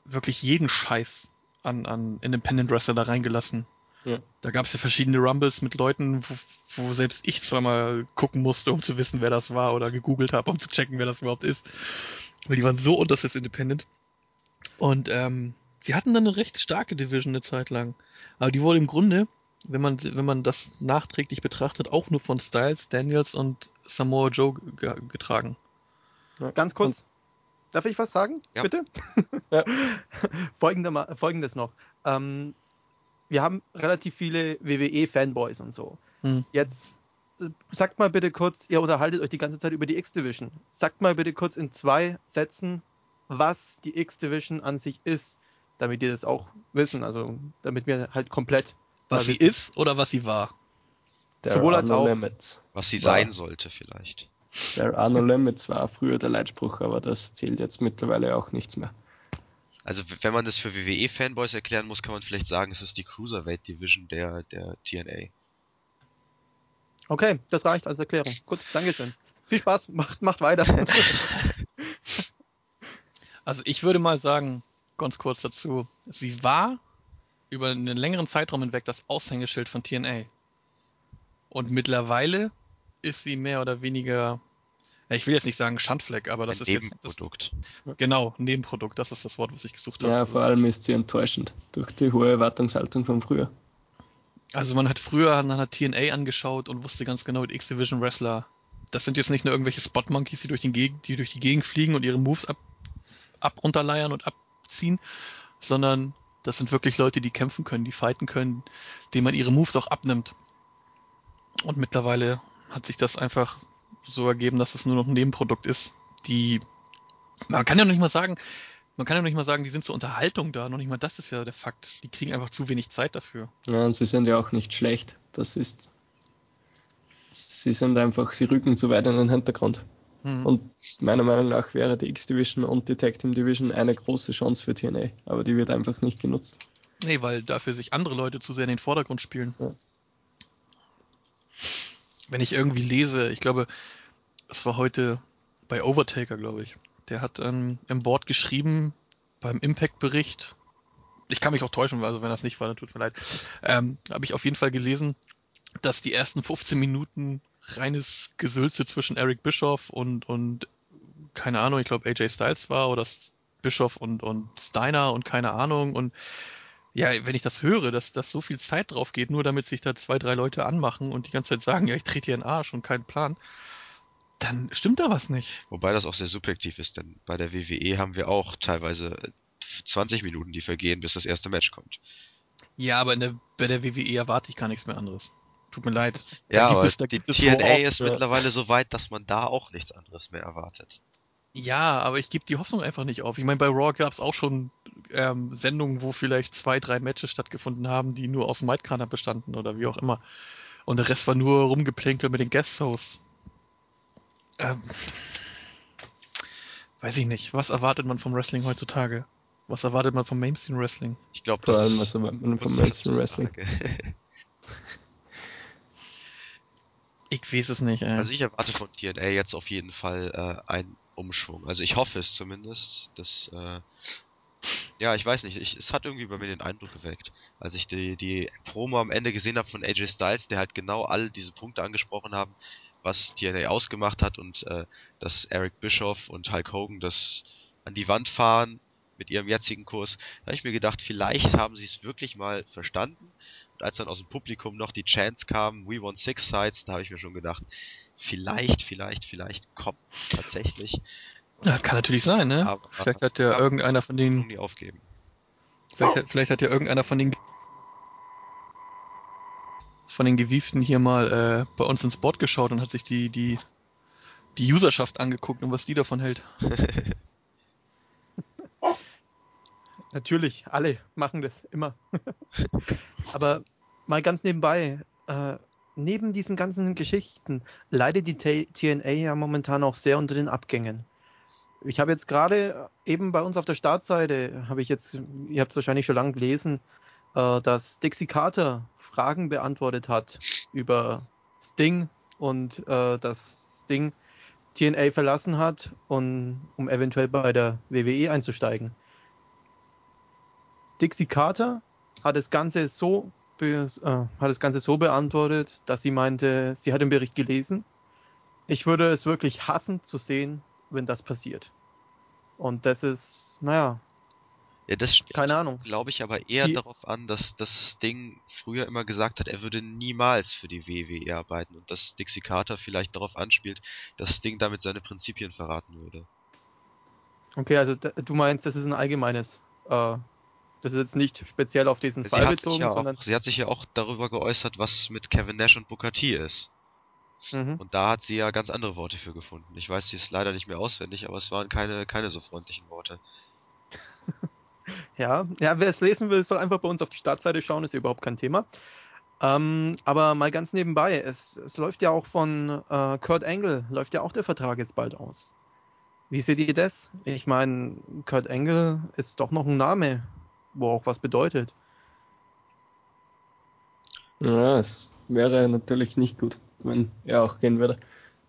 wirklich jeden Scheiß an, an Independent Wrestler da reingelassen. Ja. Da gab es ja verschiedene Rumbles mit Leuten, wo, wo selbst ich zweimal gucken musste, um zu wissen, wer das war, oder gegoogelt habe, um zu checken, wer das überhaupt ist. Weil die waren so unterstes Independent. Und ähm, sie hatten dann eine recht starke Division eine Zeit lang. Aber die wurde im Grunde, wenn man, wenn man das nachträglich betrachtet, auch nur von Styles, Daniels und Samoa Joe ge getragen. Ganz kurz. Darf ich was sagen? Ja. Bitte? [LAUGHS] Ja. [LAUGHS] Folgende, Folgendes noch. Ähm, wir haben relativ viele WWE-Fanboys und so. Hm. Jetzt äh, sagt mal bitte kurz, ihr unterhaltet euch die ganze Zeit über die X-Division. Sagt mal bitte kurz in zwei Sätzen, was die X-Division an sich ist, damit die das auch wissen. Also damit wir halt komplett. Was sie ist oder was sie war. There Sowohl are als no auch. limits. Was sie Wow. sein sollte vielleicht. There are no limits war früher der Leitspruch, aber das zählt jetzt mittlerweile auch nichts mehr. Also wenn man das für WWE-Fanboys erklären muss, kann man vielleicht sagen, es ist die Cruiserweight Division der, der TNA. Okay, das reicht als Erklärung. Gut, Dankeschön. Viel Spaß, macht, macht weiter. [LAUGHS] [LAUGHS] Also ich würde mal sagen, ganz kurz dazu, sie war über einen längeren Zeitraum hinweg das Aushängeschild von TNA. Und mittlerweile ist sie mehr oder weniger, ich will jetzt nicht sagen Schandfleck, aber das Ein ist jetzt das, Nebenprodukt. genau Nebenprodukt. Das ist das Wort, was ich gesucht habe. Ja, vor allem ist sie enttäuschend durch die hohe Erwartungshaltung von früher. Also man hat früher man hat TNA angeschaut und wusste ganz genau, die X-Division Wrestler, das sind jetzt nicht nur irgendwelche Spot-Monkeys, die durch, den Gegend, die durch die Gegend fliegen und ihre Moves ab, ab runterleiern und abziehen, sondern das sind wirklich Leute, die kämpfen können, die fighten können, denen man ihre Moves auch abnimmt. Und mittlerweile hat sich das einfach so ergeben, dass es nur noch ein Nebenprodukt ist, die man kann ja noch nicht mal sagen, man kann ja noch nicht mal sagen, die sind zur Unterhaltung da, noch nicht mal das ist ja der Fakt. Die kriegen einfach zu wenig Zeit dafür. Ja, und sie sind ja auch nicht schlecht. Das ist. Sie sind einfach, sie rücken zu weit in den Hintergrund. Hm. Und meiner Meinung nach wäre die X-Division und die Tag Team Division eine große Chance für TNA, aber die wird einfach nicht genutzt. Nee, weil dafür sich andere Leute zu sehr in den Vordergrund spielen. Ja. Wenn ich irgendwie lese, ich glaube, es war heute bei Overtaker, glaube ich. Der hat ähm, im Board geschrieben, beim Impact-Bericht, ich kann mich auch täuschen, also wenn das nicht war, dann tut mir leid, ähm, habe ich auf jeden Fall gelesen, dass die ersten 15 Minuten reines Gesülze zwischen Eric Bischoff und, und keine Ahnung, ich glaube AJ Styles war oder Bischoff und, und Steiner und keine Ahnung und ja, wenn ich das höre, dass, dass so viel Zeit drauf geht, nur damit sich da zwei, drei Leute anmachen und die ganze Zeit sagen, ja, ich trete hier in den Arsch und keinen Plan, dann stimmt da was nicht. Wobei das auch sehr subjektiv ist, denn bei der WWE haben wir auch teilweise 20 Minuten, die vergehen, bis das erste Match kommt. Ja, aber der, bei der WWE erwarte ich gar nichts mehr anderes. Tut mir leid. Da ja, aber es, die TNA ist äh, mittlerweile so weit, dass man da auch nichts anderes mehr erwartet. Ja, aber ich gebe die Hoffnung einfach nicht auf. Ich meine, bei Raw gab es auch schon ähm, Sendungen, wo vielleicht zwei, drei Matches stattgefunden haben, die nur aus dem Maitkranern bestanden oder wie auch immer. Und der Rest war nur rumgeplänkelt mit den Guest-Hosts. Ähm, weiß ich nicht. Was erwartet man vom Wrestling heutzutage? Was erwartet man vom Mainstream Wrestling? Ich glaube, vor allem was erwartet man vom Mainstream Wrestling. [LAUGHS] ich weiß es nicht. Ey. Also ich erwarte von TNA jetzt auf jeden Fall äh, einen Umschwung. Also ich hoffe es zumindest, dass äh, ja, ich weiß nicht, ich, es hat irgendwie bei mir den Eindruck geweckt, als ich die, die Promo am Ende gesehen habe von AJ Styles, der halt genau all diese Punkte angesprochen haben, was TNA ausgemacht hat und äh, dass Eric Bischoff und Hulk Hogan das an die Wand fahren mit ihrem jetzigen Kurs, da habe ich mir gedacht, vielleicht haben sie es wirklich mal verstanden. Als dann aus dem Publikum noch die Chance kam, We want six sides, da habe ich mir schon gedacht, vielleicht, vielleicht, vielleicht kommt tatsächlich. Ja, kann natürlich sein, ne? Aber, vielleicht hat ja irgendeiner von denen. Nie aufgeben. Vielleicht, vielleicht hat ja irgendeiner von den von den Gewieften hier mal äh, bei uns ins Board geschaut und hat sich die die die Userschaft angeguckt und was die davon hält. [LAUGHS] Natürlich, alle machen das immer. [LAUGHS] Aber mal ganz nebenbei, äh, neben diesen ganzen Geschichten leidet die T TNA ja momentan auch sehr unter den Abgängen. Ich habe jetzt gerade eben bei uns auf der Startseite, habe ich jetzt, ihr habt es wahrscheinlich schon lange gelesen, äh, dass Dixie Carter Fragen beantwortet hat über Sting und äh, dass Sting TNA verlassen hat, und, um eventuell bei der WWE einzusteigen. Dixie Carter hat das Ganze so äh, hat das Ganze so beantwortet, dass sie meinte, sie hat den Bericht gelesen. Ich würde es wirklich hassen zu sehen, wenn das passiert. Und das ist, naja. Ja, das keine Ahnung. Glaube ich aber eher die, darauf an, dass das Ding früher immer gesagt hat, er würde niemals für die WWE arbeiten und dass Dixie Carter vielleicht darauf anspielt, dass Sting damit seine Prinzipien verraten würde. Okay, also du meinst, das ist ein allgemeines äh, das ist jetzt nicht speziell auf diesen sie Fall bezogen, ja sondern. Auch, sie hat sich ja auch darüber geäußert, was mit Kevin Nash und Booker T ist. Mhm. Und da hat sie ja ganz andere Worte für gefunden. Ich weiß sie ist leider nicht mehr auswendig, aber es waren keine, keine so freundlichen Worte. [LAUGHS] ja, ja, wer es lesen will, soll einfach bei uns auf die Startseite schauen, ist überhaupt kein Thema. Ähm, aber mal ganz nebenbei, es, es läuft ja auch von äh, Kurt Angle, läuft ja auch der Vertrag jetzt bald aus. Wie seht ihr das? Ich meine, Kurt Angle ist doch noch ein Name wo auch was bedeutet. Ja, es wäre natürlich nicht gut, wenn er auch gehen würde.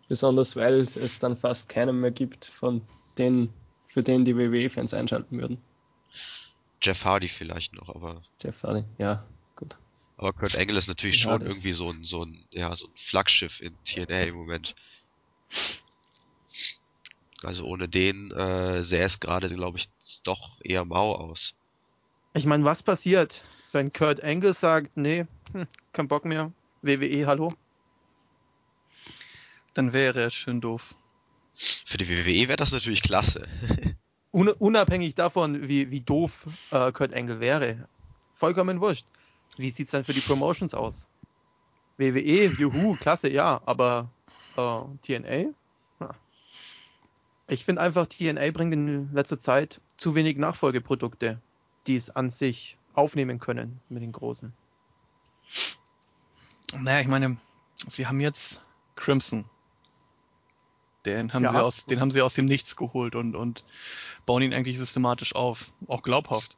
Besonders weil es dann fast keinen mehr gibt, von denen, für den die WWE-Fans einschalten würden. Jeff Hardy vielleicht noch, aber. Jeff Hardy, ja, gut. Aber Kurt Angle ist natürlich ja, schon irgendwie so ein, so ein, ja, so ein Flaggschiff in TNA im Moment. Also ohne den äh, sähe es gerade, glaube ich, doch eher mau aus. Ich meine, was passiert, wenn Kurt Angle sagt, nee, hm, kein Bock mehr, WWE, hallo? Dann wäre er schön doof. Für die WWE wäre das natürlich klasse. [LAUGHS] unabhängig davon, wie, wie doof äh, Kurt Angle wäre. Vollkommen wurscht. Wie sieht es dann für die Promotions aus? WWE, juhu, klasse, ja, aber äh, TNA? Ich finde einfach, TNA bringt in letzter Zeit zu wenig Nachfolgeprodukte die es an sich aufnehmen können mit den Großen. Naja, ich meine, sie haben jetzt Crimson. Den haben, ja. sie aus, den haben sie aus dem Nichts geholt und, und bauen ihn eigentlich systematisch auf. Auch glaubhaft.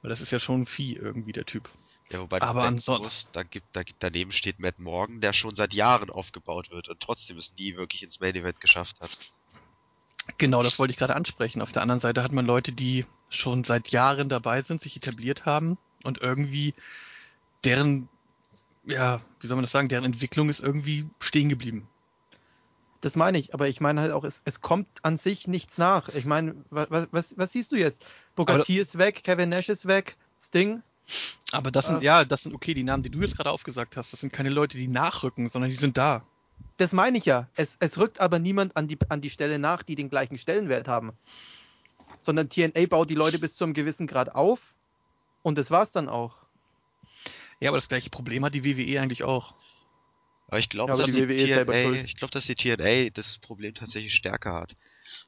Weil das ist ja schon ein Vieh irgendwie, der Typ. Ja, wobei Aber ansonsten. Da gibt, da, daneben steht Matt Morgan, der schon seit Jahren aufgebaut wird und trotzdem es nie wirklich ins Main Event geschafft hat. Genau, das wollte ich gerade ansprechen. Auf der anderen Seite hat man Leute, die schon seit Jahren dabei sind, sich etabliert haben und irgendwie deren, ja, wie soll man das sagen, deren Entwicklung ist irgendwie stehen geblieben. Das meine ich, aber ich meine halt auch, es, es kommt an sich nichts nach. Ich meine, was, was, was siehst du jetzt? Booker T ist weg, Kevin Nash ist weg, Sting. Aber das sind, äh, ja, das sind okay, die Namen, die du jetzt gerade aufgesagt hast, das sind keine Leute, die nachrücken, sondern die sind da. Das meine ich ja. Es, es rückt aber niemand an die, an die Stelle nach, die den gleichen Stellenwert haben. Sondern TNA baut die Leute bis zu einem gewissen Grad auf und das war's dann auch. Ja, aber das gleiche Problem hat die WWE eigentlich auch. Aber ich glaube, ja, dass, die die TNA, ich glaub, dass die TNA das Problem tatsächlich stärker hat.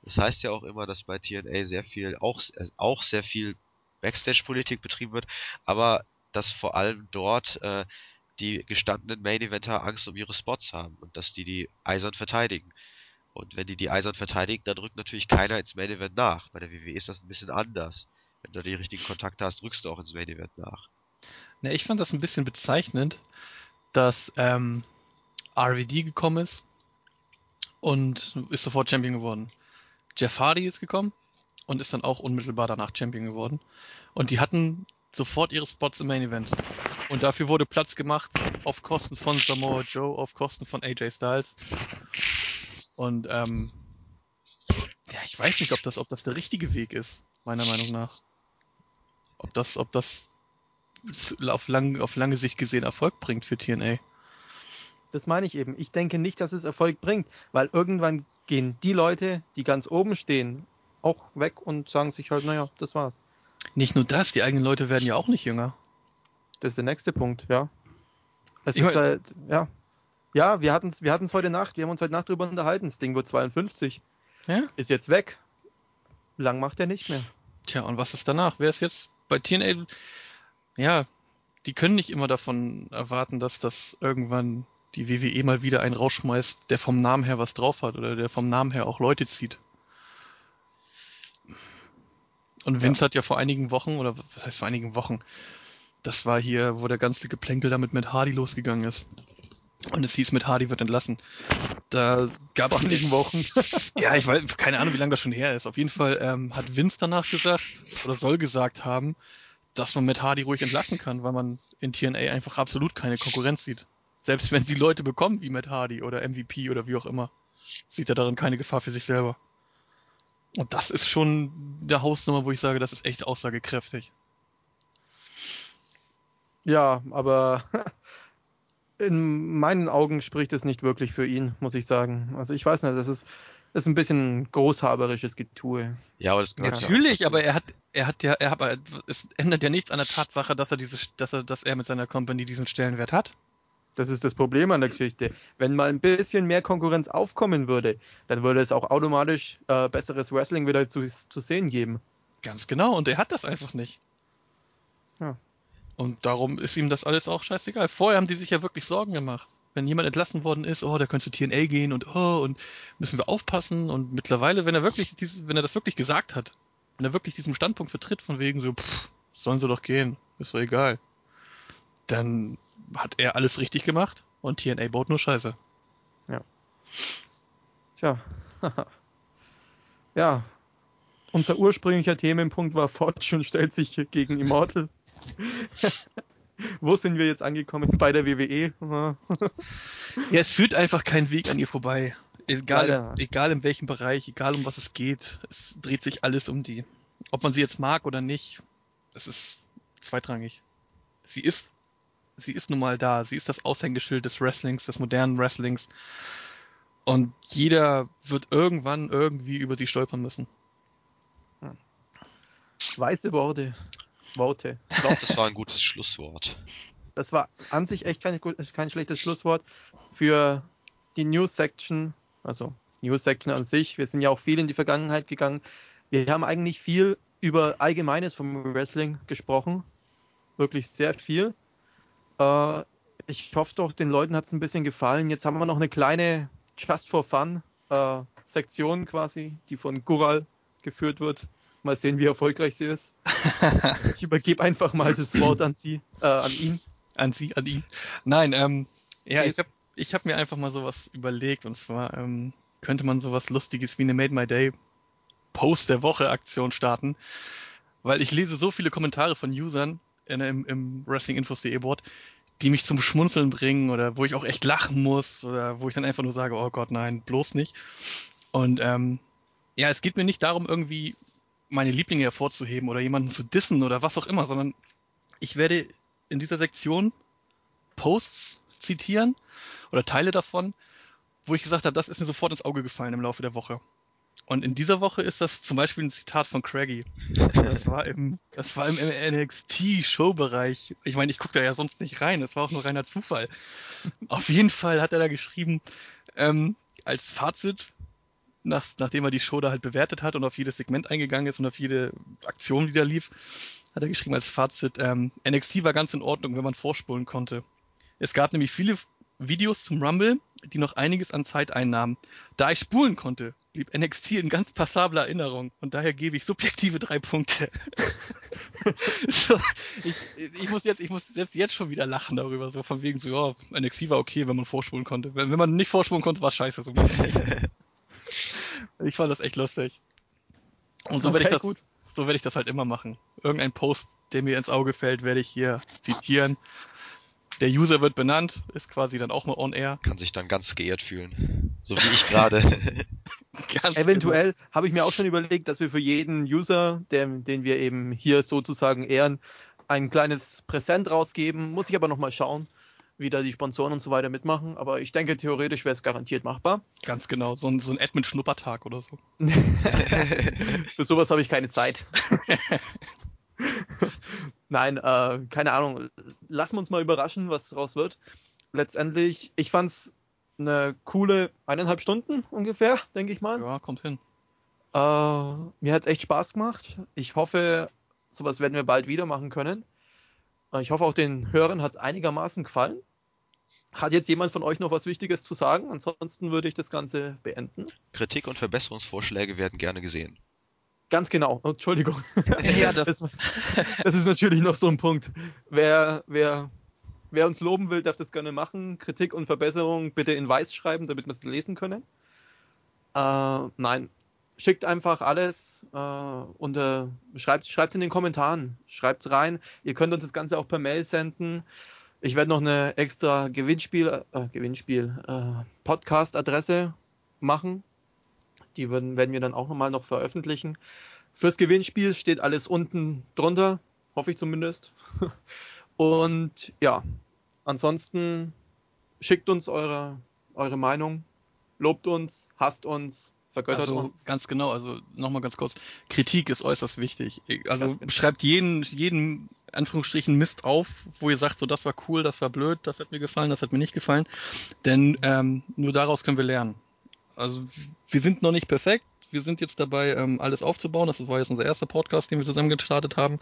Das heißt ja auch immer, dass bei TNA sehr viel, auch, äh, auch sehr viel Backstage-Politik betrieben wird, aber dass vor allem dort äh, die gestandenen Main-Eventer Angst um ihre Spots haben und dass die die eisern verteidigen. Und wenn die die eisern verteidigen, dann rückt natürlich keiner ins Main-Event nach. Bei der WWE ist das ein bisschen anders. Wenn du die richtigen Kontakte hast, rückst du auch ins Main-Event nach. Na, ich fand das ein bisschen bezeichnend, dass ähm, RVD gekommen ist und ist sofort Champion geworden. Jeff Hardy ist gekommen und ist dann auch unmittelbar danach Champion geworden. Und die hatten sofort ihre Spots im Main Event. Und dafür wurde Platz gemacht auf Kosten von Samoa Joe, auf Kosten von AJ Styles. Und ähm, ja, ich weiß nicht, ob das, ob das der richtige Weg ist, meiner Meinung nach. Ob das, ob das auf, lang, auf lange Sicht gesehen Erfolg bringt für TNA. Das meine ich eben. Ich denke nicht, dass es Erfolg bringt, weil irgendwann gehen die Leute, die ganz oben stehen, auch weg und sagen sich halt, naja, das war's. Nicht nur das, die eigenen Leute werden ja auch nicht jünger. Das ist der nächste Punkt, ja. Es ich ist halt, ja. Ja, wir hatten es wir heute Nacht, wir haben uns heute Nacht drüber unterhalten. Das Ding wird 52. Ja? Ist jetzt weg. Lang macht er nicht mehr. Tja, und was ist danach? Wer ist jetzt bei TNA? Ja, die können nicht immer davon erwarten, dass das irgendwann die WWE mal wieder einen rausschmeißt, der vom Namen her was drauf hat oder der vom Namen her auch Leute zieht. Und Vince ja. hat ja vor einigen Wochen, oder was heißt vor einigen Wochen, das war hier, wo der ganze Geplänkel damit mit Hardy losgegangen ist. Und es hieß, mit Hardy wird entlassen. Da gab es einigen Wochen. [LAUGHS] ja, ich weiß, keine Ahnung, wie lange das schon her ist. Auf jeden Fall ähm, hat Vince danach gesagt, oder soll gesagt haben, dass man mit Hardy ruhig entlassen kann, weil man in TNA einfach absolut keine Konkurrenz sieht. Selbst wenn sie Leute bekommen wie Matt Hardy oder MVP oder wie auch immer, sieht er darin keine Gefahr für sich selber. Und das ist schon der Hausnummer, wo ich sage, das ist echt aussagekräftig. Ja, aber [LAUGHS] in meinen Augen spricht es nicht wirklich für ihn, muss ich sagen. Also ich weiß nicht, das ist, das ist ein bisschen großhaberisches Getue. Ja, aber das natürlich, aber er hat, er hat ja, er hat, es ändert ja nichts an der Tatsache, dass er dieses, dass er, dass er mit seiner Company diesen Stellenwert hat. Das ist das Problem an der Geschichte. Wenn mal ein bisschen mehr Konkurrenz aufkommen würde, dann würde es auch automatisch äh, besseres Wrestling wieder zu, zu sehen geben. Ganz genau, und er hat das einfach nicht. Ja. Und darum ist ihm das alles auch scheißegal. Vorher haben die sich ja wirklich Sorgen gemacht. Wenn jemand entlassen worden ist, oh, der könnte zu TNA gehen und oh, und müssen wir aufpassen. Und mittlerweile, wenn er wirklich dieses, wenn er das wirklich gesagt hat, wenn er wirklich diesen Standpunkt vertritt, von wegen so, pff, sollen sie doch gehen, ist doch egal, dann hat er alles richtig gemacht und TNA baut nur Scheiße. Ja. Tja. [LAUGHS] ja. Unser ursprünglicher Themenpunkt war Fortune stellt sich gegen Immortal. [LAUGHS] Wo sind wir jetzt angekommen? Bei der WWE? ja, es führt einfach kein Weg an ihr vorbei. Egal, egal in welchem Bereich, egal um was es geht, es dreht sich alles um die. Ob man sie jetzt mag oder nicht, es ist zweitrangig. Sie ist sie ist nun mal da. Sie ist das Aushängeschild des Wrestlings, des modernen Wrestlings. Und jeder wird irgendwann irgendwie über sie stolpern müssen. Hm. Weiße Worte. Worte. Ich glaube, das war ein gutes Schlusswort. Das war an sich echt kein, kein schlechtes Schlusswort für die News Section. Also News Section an sich. Wir sind ja auch viel in die Vergangenheit gegangen. Wir haben eigentlich viel über Allgemeines vom Wrestling gesprochen. Wirklich sehr viel. Äh, ich hoffe doch, den Leuten hat es ein bisschen gefallen. Jetzt haben wir noch eine kleine Just for Fun äh, Sektion quasi, die von Gural geführt wird. Mal sehen, wie erfolgreich sie ist. [LAUGHS] ich übergebe einfach mal das Wort an sie, äh, an ihn. An sie, an ihn. Nein, ähm, ja, ich habe ich hab mir einfach mal sowas überlegt und zwar ähm, könnte man sowas Lustiges wie eine Made My Day Post der Woche Aktion starten. weil ich lese so viele Kommentare von Usern in, im, im Wrestlinginfos.de Board, die mich zum Schmunzeln bringen oder wo ich auch echt lachen muss oder wo ich dann einfach nur sage, oh Gott, nein, bloß nicht. Und ähm, ja, es geht mir nicht darum, irgendwie meine Lieblinge hervorzuheben oder jemanden zu dissen oder was auch immer, sondern ich werde in dieser Sektion Posts zitieren oder Teile davon, wo ich gesagt habe, das ist mir sofort ins Auge gefallen im Laufe der Woche. Und in dieser Woche ist das zum Beispiel ein Zitat von Craigie. Das war im, das war im NXT-Show-Bereich. Ich meine, ich gucke da ja sonst nicht rein. Das war auch nur reiner Zufall. Auf jeden Fall hat er da geschrieben, ähm, als Fazit, nach, nachdem er die Show da halt bewertet hat und auf jedes Segment eingegangen ist und auf jede Aktion, die da lief, hat er geschrieben als Fazit, ähm, NXT war ganz in Ordnung, wenn man vorspulen konnte. Es gab nämlich viele Videos zum Rumble, die noch einiges an Zeit einnahmen. Da ich spulen konnte, blieb NXT in ganz passabler Erinnerung und daher gebe ich subjektive drei Punkte. [LAUGHS] so, ich, ich, muss jetzt, ich muss selbst jetzt schon wieder lachen darüber, so von wegen so, ja, NXT war okay, wenn man vorspulen konnte. Wenn, wenn man nicht vorspulen konnte, war scheiße so [LAUGHS] Ich fand das echt lustig. Und so okay, werde ich das, gut. so werde ich das halt immer machen. Irgendein Post, der mir ins Auge fällt, werde ich hier zitieren der User wird benannt, ist quasi dann auch mal on air. Kann sich dann ganz geehrt fühlen. So wie ich gerade. [LAUGHS] Eventuell genau. habe ich mir auch schon überlegt, dass wir für jeden User, den, den wir eben hier sozusagen ehren, ein kleines Präsent rausgeben. Muss ich aber nochmal schauen, wie da die Sponsoren und so weiter mitmachen. Aber ich denke, theoretisch wäre es garantiert machbar. Ganz genau, so ein, so ein Admin-Schnuppertag oder so. [LAUGHS] für sowas habe ich keine Zeit. [LAUGHS] Nein, äh, keine Ahnung. Lassen wir uns mal überraschen, was daraus wird. Letztendlich, ich fand es eine coole eineinhalb Stunden ungefähr, denke ich mal. Ja, kommt hin. Äh, mir hat es echt Spaß gemacht. Ich hoffe, sowas werden wir bald wieder machen können. Äh, ich hoffe, auch den Hörern hat es einigermaßen gefallen. Hat jetzt jemand von euch noch was Wichtiges zu sagen? Ansonsten würde ich das Ganze beenden. Kritik und Verbesserungsvorschläge werden gerne gesehen. Ganz genau, oh, Entschuldigung. [LAUGHS] Ja, das, das, das, ist natürlich noch so ein Punkt. Wer, wer, wer uns loben will, darf das gerne machen. Kritik und Verbesserung bitte in weiß schreiben, damit wir es lesen können. Äh, nein, schickt einfach alles äh, und äh, schreibt es in den Kommentaren. Schreibt es rein. Ihr könnt uns das Ganze auch per Mail senden. Ich werde noch eine extra Gewinnspiel, äh, Gewinnspiel, äh, Podcast-Adresse machen. Die werden, werden wir dann auch nochmal noch veröffentlichen. Fürs Gewinnspiel steht alles unten drunter, hoffe ich zumindest. [LAUGHS] Und ja, ansonsten schickt uns eure, eure Meinung, lobt uns, hasst uns, vergöttert also, uns. Ganz genau, also nochmal ganz kurz. Kritik ist äußerst wichtig. Also ja, schreibt jeden, jeden Anführungsstrichen Mist auf, wo ihr sagt, so das war cool, das war blöd, das hat mir gefallen, das hat mir nicht gefallen. Denn ähm, nur daraus können wir lernen. Also wir sind noch nicht perfekt. Wir sind jetzt dabei, ähm, alles aufzubauen. Das war jetzt unser erster Podcast, den wir zusammen gestartet haben.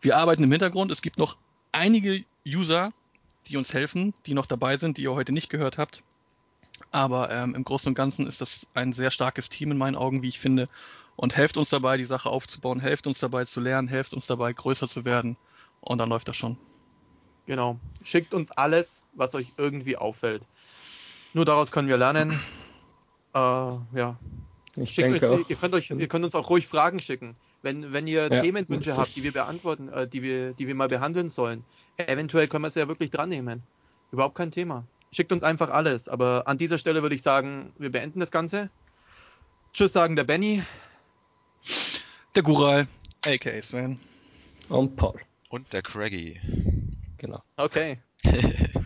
Wir arbeiten im Hintergrund. Es gibt noch einige User, die uns helfen, die noch dabei sind, die ihr heute nicht gehört habt. Aber ähm, im Großen und Ganzen ist das ein sehr starkes Team in meinen Augen, wie ich finde. Und helft uns dabei, die Sache aufzubauen, helft uns dabei zu lernen, helft uns dabei, größer zu werden. Und dann läuft das schon. Genau. Schickt uns alles, was euch irgendwie auffällt. Nur daraus können wir lernen. [CLEARS THROAT] Äh, ja. Ich Schickt denke euch, auch. Ihr könnt, euch, ihr könnt uns auch ruhig Fragen schicken. Wenn, wenn ihr ja, Themenwünsche habt, die wir beantworten, äh, die, wir, die wir mal behandeln sollen, eventuell können wir es ja wirklich dran nehmen. Überhaupt kein Thema. Schickt uns einfach alles. Aber an dieser Stelle würde ich sagen, wir beenden das Ganze. Tschüss sagen der Benny. Der Gural, aka Sven. Und Paul. Und der Craggy. Genau. Okay. [LAUGHS]